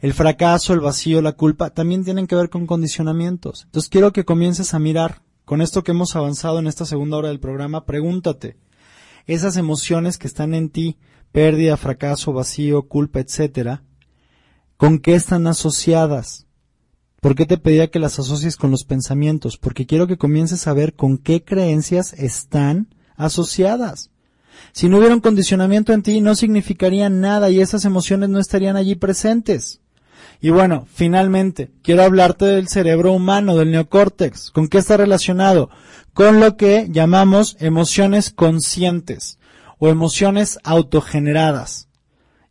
El fracaso, el vacío, la culpa también tienen que ver con condicionamientos. Entonces quiero que comiences a mirar con esto que hemos avanzado en esta segunda hora del programa, pregúntate, esas emociones que están en ti, pérdida, fracaso, vacío, culpa, etcétera, ¿con qué están asociadas? ¿Por qué te pedía que las asocies con los pensamientos? Porque quiero que comiences a ver con qué creencias están asociadas. Si no hubiera un condicionamiento en ti, no significaría nada y esas emociones no estarían allí presentes. Y bueno, finalmente, quiero hablarte del cerebro humano, del neocórtex. ¿Con qué está relacionado? Con lo que llamamos emociones conscientes o emociones autogeneradas.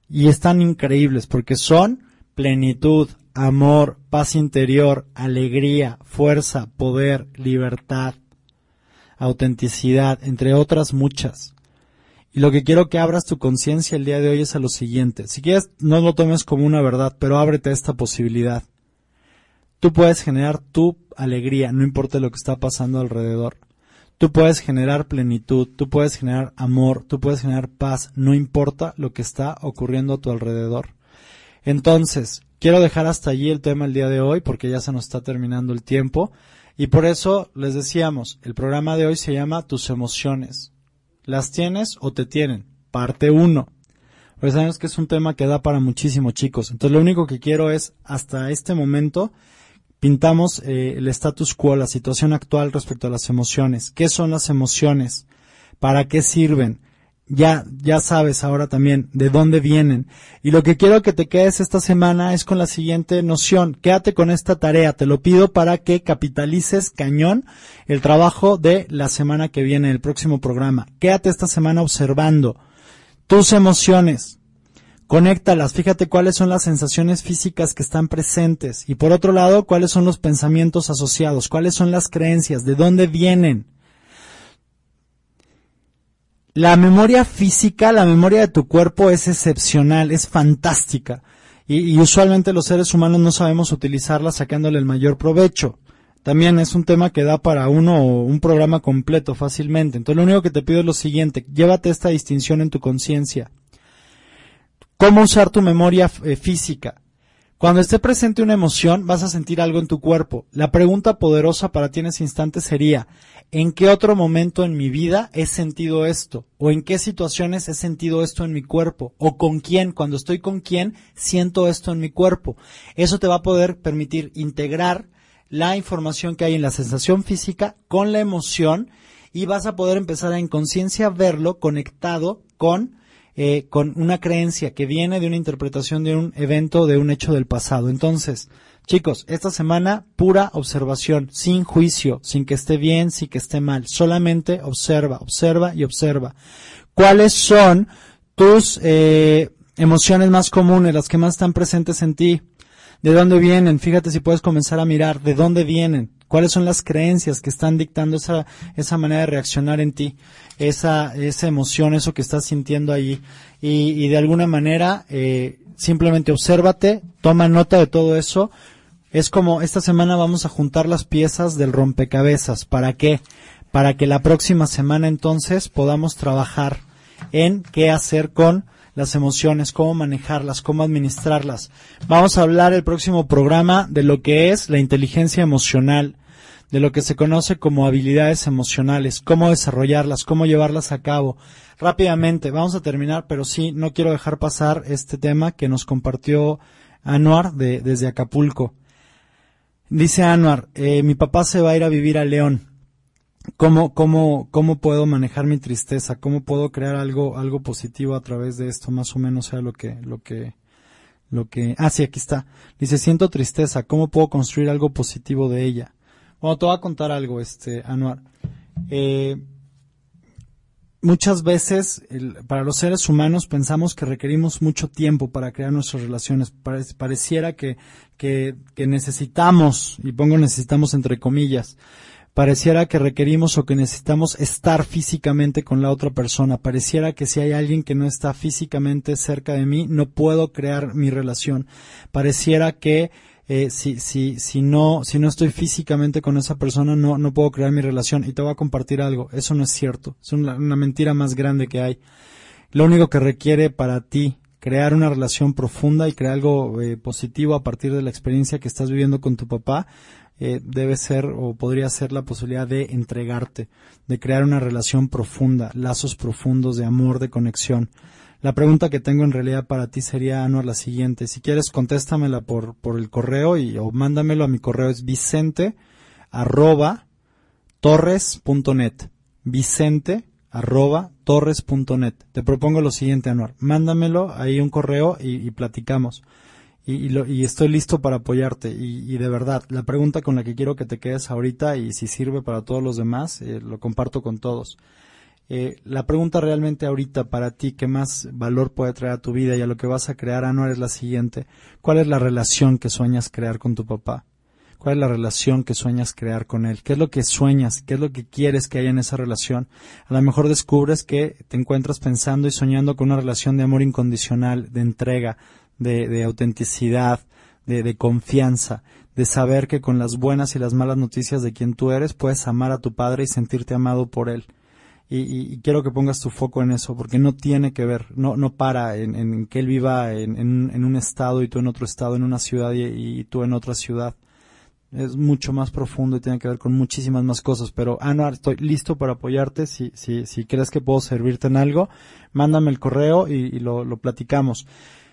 Y están increíbles porque son plenitud, amor, paz interior, alegría, fuerza, poder, libertad, autenticidad, entre otras muchas. Y lo que quiero que abras tu conciencia el día de hoy es a lo siguiente. Si quieres, no lo tomes como una verdad, pero ábrete a esta posibilidad. Tú puedes generar tu alegría, no importa lo que está pasando alrededor. Tú puedes generar plenitud, tú puedes generar amor, tú puedes generar paz, no importa lo que está ocurriendo a tu alrededor. Entonces, quiero dejar hasta allí el tema el día de hoy porque ya se nos está terminando el tiempo y por eso les decíamos, el programa de hoy se llama Tus emociones. ¿Las tienes o te tienen? Parte 1. Pues sabemos que es un tema que da para muchísimo, chicos. Entonces lo único que quiero es, hasta este momento, pintamos eh, el status quo, la situación actual respecto a las emociones. ¿Qué son las emociones? ¿Para qué sirven? Ya, ya sabes ahora también de dónde vienen. Y lo que quiero que te quedes esta semana es con la siguiente noción. Quédate con esta tarea. Te lo pido para que capitalices cañón el trabajo de la semana que viene, el próximo programa. Quédate esta semana observando tus emociones. Conéctalas, fíjate cuáles son las sensaciones físicas que están presentes y por otro lado, cuáles son los pensamientos asociados, cuáles son las creencias, de dónde vienen. La memoria física, la memoria de tu cuerpo es excepcional, es fantástica y, usualmente los seres humanos no sabemos utilizarla sacándole el mayor provecho. También es un tema que da para uno un programa completo fácilmente. Entonces lo único que te pido es lo siguiente, llévate esta distinción en tu conciencia. ¿Cómo usar tu memoria eh, física? Cuando esté presente una emoción, vas a sentir algo en tu cuerpo. La pregunta poderosa para ti en ese instante sería, ¿en qué otro momento en mi vida he sentido esto? ¿O en qué situaciones he sentido esto en mi cuerpo? ¿O con quién? Cuando estoy con quién, siento esto en mi cuerpo. Eso te va a poder permitir integrar la información que hay en la sensación física con la emoción y vas a poder empezar a en conciencia verlo conectado con eh, con una creencia que viene de una interpretación de un evento, de un hecho del pasado. Entonces, chicos, esta semana pura observación, sin juicio, sin que esté bien, sin que esté mal. Solamente observa, observa y observa. ¿Cuáles son tus eh, emociones más comunes, las que más están presentes en ti? ¿De dónde vienen? Fíjate si puedes comenzar a mirar de dónde vienen cuáles son las creencias que están dictando esa, esa manera de reaccionar en ti, esa, esa emoción, eso que estás sintiendo allí. Y, y de alguna manera, eh, simplemente obsérvate, toma nota de todo eso. Es como esta semana vamos a juntar las piezas del rompecabezas. ¿Para qué? Para que la próxima semana entonces podamos trabajar en qué hacer con las emociones, cómo manejarlas, cómo administrarlas. Vamos a hablar el próximo programa de lo que es la inteligencia emocional, de lo que se conoce como habilidades emocionales, cómo desarrollarlas, cómo llevarlas a cabo. Rápidamente, vamos a terminar, pero sí, no quiero dejar pasar este tema que nos compartió Anuar de, desde Acapulco. Dice Anuar, eh, mi papá se va a ir a vivir a León. ¿Cómo, cómo, ¿Cómo puedo manejar mi tristeza? ¿Cómo puedo crear algo, algo positivo a través de esto? Más o menos sea lo que, lo que, lo que, ah, sí, aquí está. Dice, siento tristeza. ¿Cómo puedo construir algo positivo de ella? Bueno, te voy a contar algo, este, Anuar. Eh, muchas veces para los seres humanos pensamos que requerimos mucho tiempo para crear nuestras relaciones. Pare, pareciera que, que, que necesitamos, y pongo necesitamos entre comillas, pareciera que requerimos o que necesitamos estar físicamente con la otra persona. Pareciera que si hay alguien que no está físicamente cerca de mí, no puedo crear mi relación. Pareciera que eh, si, si, si no, si no estoy físicamente con esa persona, no, no puedo crear mi relación. Y te voy a compartir algo. Eso no es cierto. Es una, mentira más grande que hay. Lo único que requiere para ti crear una relación profunda y crear algo eh, positivo a partir de la experiencia que estás viviendo con tu papá, eh, debe ser o podría ser la posibilidad de entregarte, de crear una relación profunda, lazos profundos de amor, de conexión. La pregunta que tengo en realidad para ti sería, Anuar, la siguiente. Si quieres, contéstamela por, por el correo y, o mándamelo a mi correo. Es vicente arroba torres.net. Vicente arroba torres.net. Te propongo lo siguiente, Anuar. Mándamelo ahí un correo y, platicamos. Y, y, lo, y, estoy listo para apoyarte. Y, de verdad, la pregunta con la que quiero que te quedes ahorita y si sirve para todos los demás, eh, lo comparto con todos. Eh, la pregunta realmente ahorita para ti que más valor puede traer a tu vida y a lo que vas a crear, Anuar, es la siguiente. ¿Cuál es la relación que sueñas crear con tu papá? ¿Cuál es la relación que sueñas crear con él? ¿Qué es lo que sueñas? ¿Qué es lo que quieres que haya en esa relación? A lo mejor descubres que te encuentras pensando y soñando con una relación de amor incondicional, de entrega, de, de autenticidad, de, de confianza, de saber que con las buenas y las malas noticias de quien tú eres puedes amar a tu padre y sentirte amado por él. Y, y- quiero que pongas tu foco en eso, porque no tiene que ver, no, no para en, en que él viva en, en- en un estado y tú en otro estado, en una ciudad y, y tú en otra ciudad. Es mucho más profundo y tiene que ver con muchísimas más cosas. Pero, Anuar, estoy listo para apoyarte. Si, si, si crees que puedo servirte en algo, mándame el correo y, lo platicamos.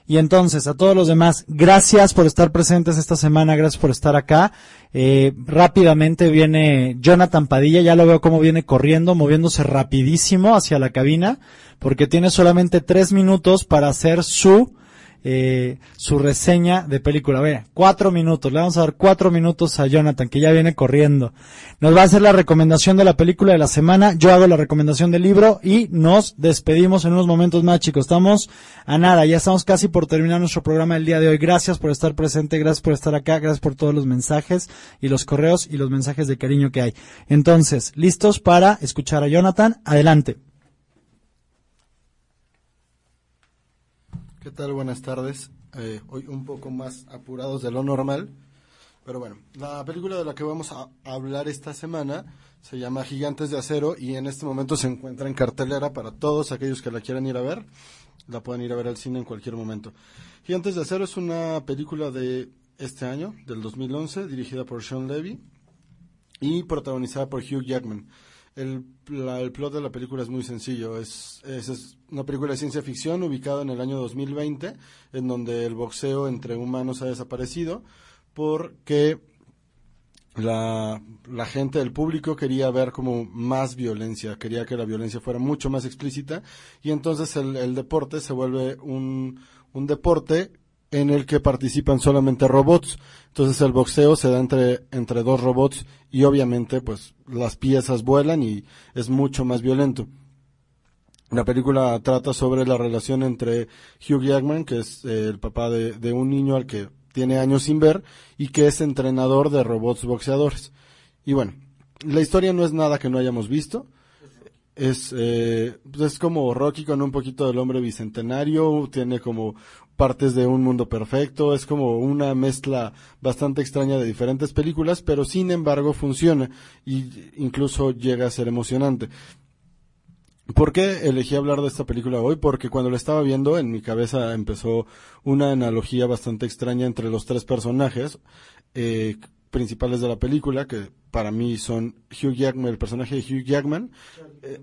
Y entonces, a todos los demás, gracias por estar presentes esta semana, gracias por estar acá. Eh, rápidamente viene Jonathan Padilla, ya lo veo cómo viene corriendo, moviéndose rapidísimo hacia la cabina, porque tiene solamente tres minutos para hacer su, eh, su reseña de película. Ve, cuatro minutos, le vamos a dar cuatro minutos a Jonathan, que ya viene corriendo. Nos va a hacer la recomendación de la película de la semana, yo hago la recomendación del libro y nos despedimos en unos momentos más, chicos. Estamos a nada, ya estamos casi por terminar nuestro programa del día de hoy. Gracias por estar presente, gracias por estar acá, gracias por todos los mensajes y los correos y los mensajes de cariño que hay. Entonces, listos para escuchar a Jonathan. Adelante. ¿Qué tal? Buenas tardes. Eh, hoy un poco más apurados de lo normal. Pero bueno, la película de la que vamos a hablar esta semana se llama Gigantes de Acero y en este momento se encuentra en cartelera para todos aquellos que la quieran ir a ver. La pueden ir a ver al cine en cualquier momento. Gigantes de Acero es una película de este año, del 2011, dirigida por Sean Levy y protagonizada por Hugh Jackman. El, la- el plot de la película es muy sencillo. Es, es, una película de ciencia ficción ubicada en el año 2020, en donde el boxeo entre humanos ha desaparecido porque la, la gente del público quería ver como más violencia, quería que la violencia fuera mucho más explícita y entonces el, el deporte se vuelve un, un deporte en el que participan solamente robots. Entonces el boxeo se da entre, entre dos robots y obviamente pues las piezas vuelan y es mucho más violento. La película trata sobre la relación entre Hugh Jackman, que es eh, el papá de, de un niño al que tiene años sin ver y que es entrenador de robots boxeadores. Y bueno, la historia no es nada que no hayamos visto. Es, eh, pues es como Rocky con un poquito del hombre bicentenario, tiene como partes de un mundo perfecto, es como una mezcla bastante extraña de diferentes películas, pero sin embargo funciona y incluso llega a ser emocionante. ¿Por qué elegí hablar de esta película hoy? Porque cuando la estaba viendo, en mi cabeza empezó una analogía bastante extraña entre los tres personajes eh, principales de la película, que para mí son Hugh Jackman, el personaje de Hugh Jackman, eh,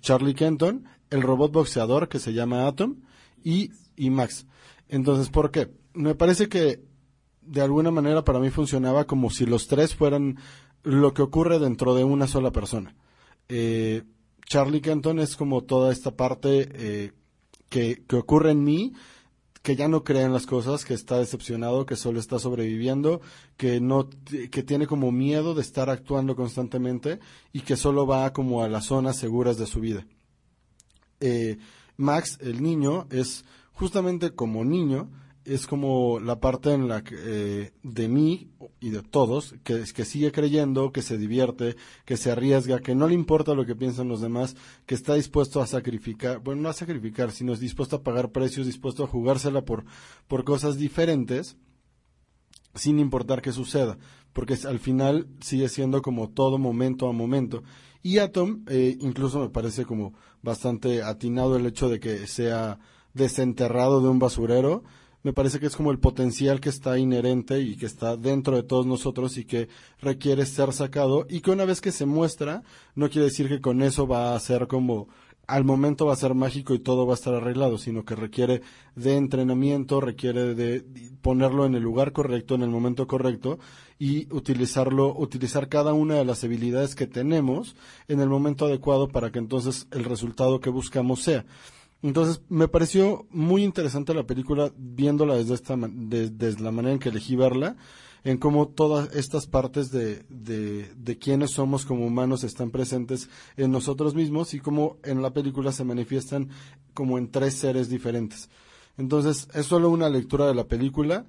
Charlie Kenton, el robot boxeador que se llama Atom y, y Max. Entonces, ¿por qué? Me parece que de alguna manera para mí funcionaba como si los tres fueran lo que ocurre dentro de una sola persona. Eh, Charlie Kenton es como toda esta parte eh, que, que ocurre en mí, que ya no cree en las cosas, que está decepcionado, que solo está sobreviviendo, que no, que tiene como miedo de estar actuando constantemente y que solo va como a las zonas seguras de su vida. Eh, Max, el niño, es justamente como niño, es como la parte en la que, eh, de mí y de todos que, que sigue creyendo, que se divierte, que se arriesga, que no le importa lo que piensan los demás, que está dispuesto a sacrificar, bueno, no a sacrificar, sino es dispuesto a pagar precios, dispuesto a jugársela por, por cosas diferentes, sin importar qué suceda, porque al final sigue siendo como todo momento a momento. Y Atom, eh, incluso me parece como bastante atinado el hecho de que sea desenterrado de un basurero, me parece que es como el potencial que está inherente y que está dentro de todos nosotros y que requiere ser sacado y que una vez que se muestra, no quiere decir que con eso va a ser como al momento va a ser mágico y todo va a estar arreglado, sino que requiere de entrenamiento, requiere de ponerlo en el lugar correcto, en el momento correcto y utilizarlo, utilizar cada una de las habilidades que tenemos en el momento adecuado para que entonces el resultado que buscamos sea. Entonces, me pareció muy interesante la película viéndola desde esta desde la manera en que elegí verla, en cómo todas estas partes de, de, de quiénes somos como humanos están presentes en nosotros mismos y cómo en la película se manifiestan como en tres seres diferentes. Entonces, es solo una lectura de la película.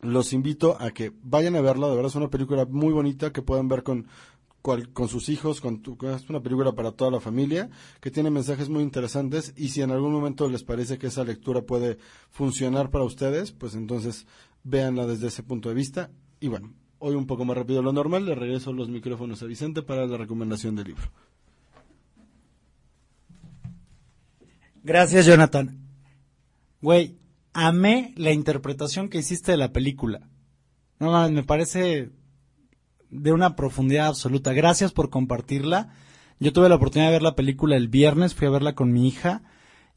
Los invito a que vayan a verla, de verdad es una película muy bonita que pueden ver con, con sus hijos, con tu- es una película para toda la familia, que tiene mensajes muy interesantes y si en algún momento les parece que esa lectura puede funcionar para ustedes, pues entonces véanla desde ese punto de vista. Y bueno, hoy un poco más rápido de lo normal, le regreso los micrófonos a Vicente para la recomendación del libro. Gracias, Jonathan. Güey, amé la interpretación que hiciste de la película. No me parece de una profundidad absoluta. Gracias por compartirla. Yo tuve la oportunidad de ver la película el viernes, fui a verla con mi hija.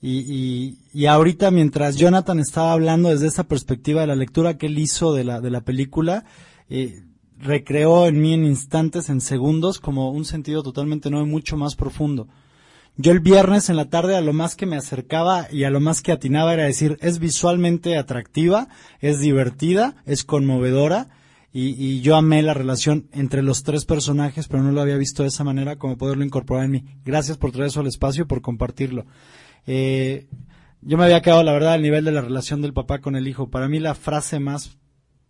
Y, y, y ahorita, mientras Jonathan estaba hablando desde esa perspectiva de la lectura que él hizo de la, de la película, eh, recreó en mí en instantes, en segundos, como un sentido totalmente nuevo y mucho más profundo. Yo el viernes en la tarde a lo más que me acercaba y a lo más que atinaba era decir, es visualmente atractiva, es divertida, es conmovedora y, y yo amé la relación entre los tres personajes, pero no lo había visto de esa manera como poderlo incorporar en mí. Gracias por traer eso al espacio y por compartirlo. Eh, yo me había quedado, la verdad, al nivel de la relación del papá con el hijo. Para mí la frase más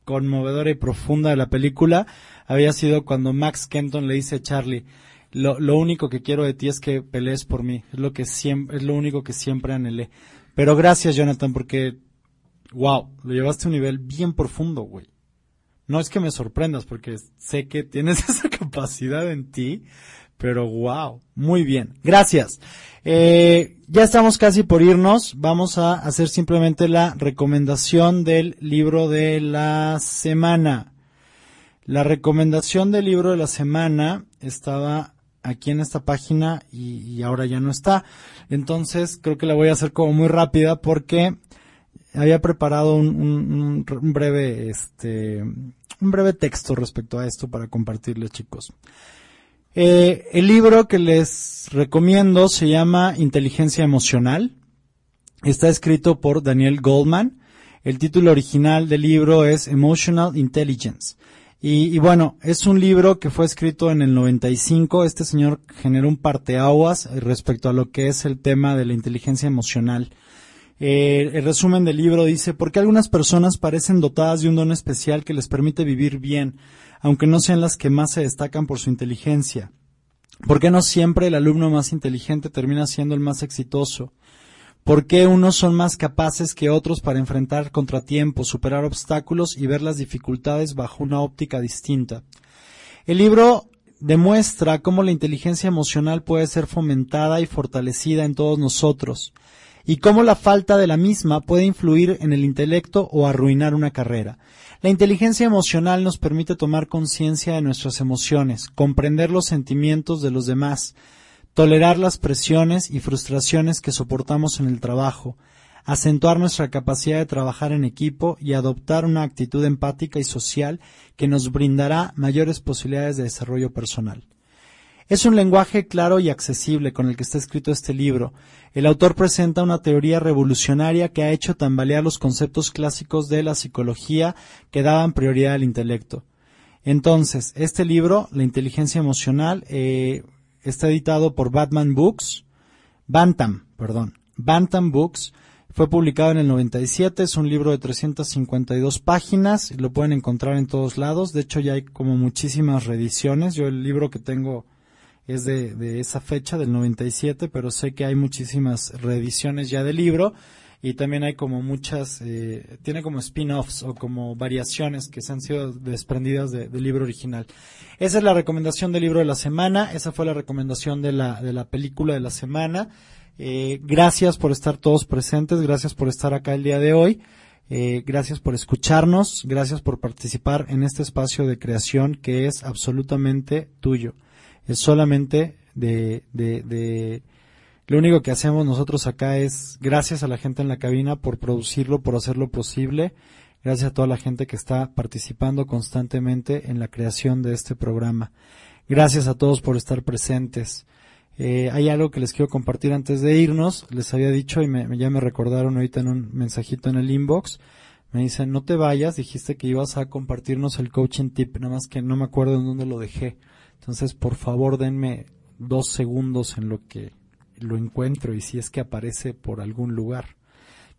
conmovedora y profunda de la película había sido cuando Max Kenton le dice a Charlie, lo, lo único que quiero de ti es que pelees por mí, es lo que siempre, es lo único que siempre anhelé. Pero gracias Jonathan porque, wow, lo llevaste a un nivel bien profundo, güey. No es que me sorprendas porque sé que tienes esa capacidad en ti, pero wow, muy bien. Gracias. Eh, ya estamos casi por irnos. Vamos a hacer simplemente la recomendación del libro de la semana. La recomendación del libro de la semana estaba aquí en esta página y, y, ahora ya no está. Entonces creo que la voy a hacer como muy rápida porque había preparado un, breve, este, un breve texto respecto a esto para compartirles, chicos. Eh, el libro que les recomiendo se llama Inteligencia Emocional. Está escrito por Daniel Goldman. El título original del libro es Emotional Intelligence. Y, y, bueno, es un libro que fue escrito en el 95. Este señor generó un parteaguas respecto a lo que es el tema de la inteligencia emocional. Eh, el resumen del libro dice, ¿por qué algunas personas parecen dotadas de un don especial que les permite vivir bien? aunque no sean las que más se destacan por su inteligencia. ¿Por qué no siempre el alumno más inteligente termina siendo el más exitoso? ¿Por qué unos son más capaces que otros para enfrentar contratiempos, superar obstáculos y ver las dificultades bajo una óptica distinta? El libro demuestra cómo la inteligencia emocional puede ser fomentada y fortalecida en todos nosotros, y cómo la falta de la misma puede influir en el intelecto o arruinar una carrera. La inteligencia emocional nos permite tomar conciencia de nuestras emociones, comprender los sentimientos de los demás, tolerar las presiones y frustraciones que soportamos en el trabajo, acentuar nuestra capacidad de trabajar en equipo y adoptar una actitud empática y social que nos brindará mayores posibilidades de desarrollo personal. Es un lenguaje claro y accesible con el que está escrito este libro. El autor presenta una teoría revolucionaria que ha hecho tambalear los conceptos clásicos de la psicología que daban prioridad al intelecto. Entonces, este libro, La inteligencia emocional, eh, está editado por Batman Books, Bantam, perdón, Bantam Books, fue publicado en el 97, es un libro de 352 páginas, lo pueden encontrar en todos lados, de hecho ya hay como muchísimas reediciones, yo el libro que tengo es de, de, esa fecha, del 97, pero sé que hay muchísimas reediciones ya del libro y también hay como muchas, eh, tiene como spin-offs o como variaciones que se han sido desprendidas de, del libro original. Esa es la recomendación del libro de la semana, esa fue la recomendación de la, de la película de la semana. Eh, gracias por estar todos presentes, gracias por estar acá el día de hoy. Eh, gracias por escucharnos, gracias por participar en este espacio de creación que es absolutamente tuyo es solamente de, de, de, lo único que hacemos nosotros acá es gracias a la gente en la cabina por producirlo, por hacerlo posible, gracias a toda la gente que está participando constantemente en la creación de este programa. Gracias a todos por estar presentes. Eh, hay algo que les quiero compartir antes de irnos. Les había dicho y me, ya me recordaron ahorita en un mensajito en el inbox. Me dicen, no te vayas, dijiste que ibas a compartirnos el coaching tip, nada más que no me acuerdo en dónde lo dejé. Entonces, por favor, denme dos segundos en lo que lo encuentro y si es que aparece por algún lugar.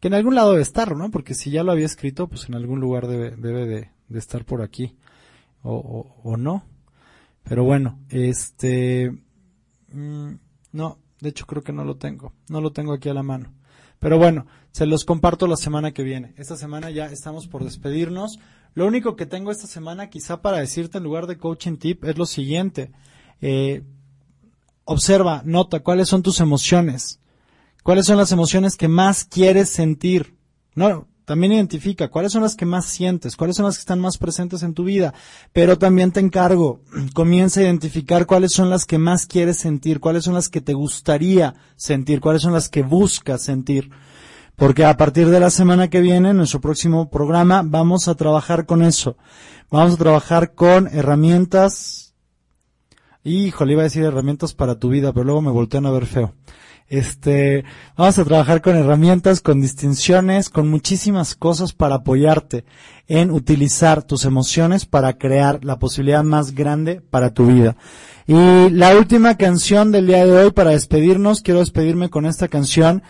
Que en algún lado debe estar, ¿no? Porque si ya lo había escrito, pues en algún lugar debe, debe de, estar por aquí. O, no. Pero bueno, este... Mmm, no, de hecho creo que no lo tengo. No lo tengo aquí a la mano. Pero bueno, se los comparto la semana que viene. Esta semana ya estamos por despedirnos. Lo único que tengo esta semana, quizá para decirte en lugar de coaching tip, es lo siguiente. Eh, observa, nota cuáles son tus emociones. ¿Cuáles son las emociones que más quieres sentir? No, también identifica cuáles son las que más sientes, cuáles son las que están más presentes en tu vida, pero también te encargo, comienza a identificar cuáles son las que más quieres sentir, cuáles son las que te gustaría sentir, cuáles son las que buscas sentir. Porque a partir de la semana que viene, en nuestro próximo programa, vamos a trabajar con eso. Vamos a trabajar con herramientas. Híjole, iba a decir herramientas para tu vida, pero luego me voltean a ver feo. Este, vamos a trabajar con herramientas, con distinciones, con muchísimas cosas para apoyarte en utilizar tus emociones para crear la posibilidad más grande para tu vida. Y la última canción del día de hoy para despedirnos, quiero despedirme con esta canción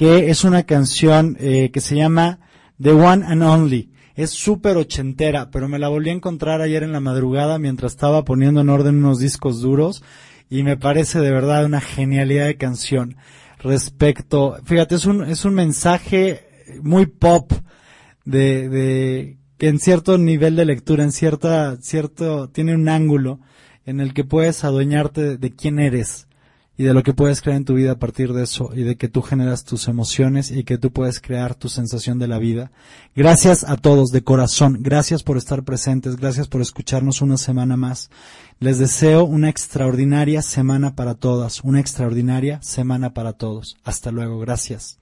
que es una canción eh, que se llama The One and Only. Es súper ochentera, pero me la volví a encontrar ayer en la madrugada mientras estaba poniendo en orden unos discos duros y me parece de verdad una genialidad de canción respecto, fíjate, es un, es un mensaje muy pop de, de que en cierto nivel de lectura, en cierta, cierto, tiene un ángulo en el que puedes adueñarte de, de quién eres y de lo que puedes crear en tu vida a partir de eso y de que tú generas tus emociones y que tú puedes crear tu sensación de la vida. Gracias a todos de corazón, gracias por estar presentes, gracias por escucharnos una semana más. Les deseo una extraordinaria semana para todas, una extraordinaria semana para todos. Hasta luego, gracias.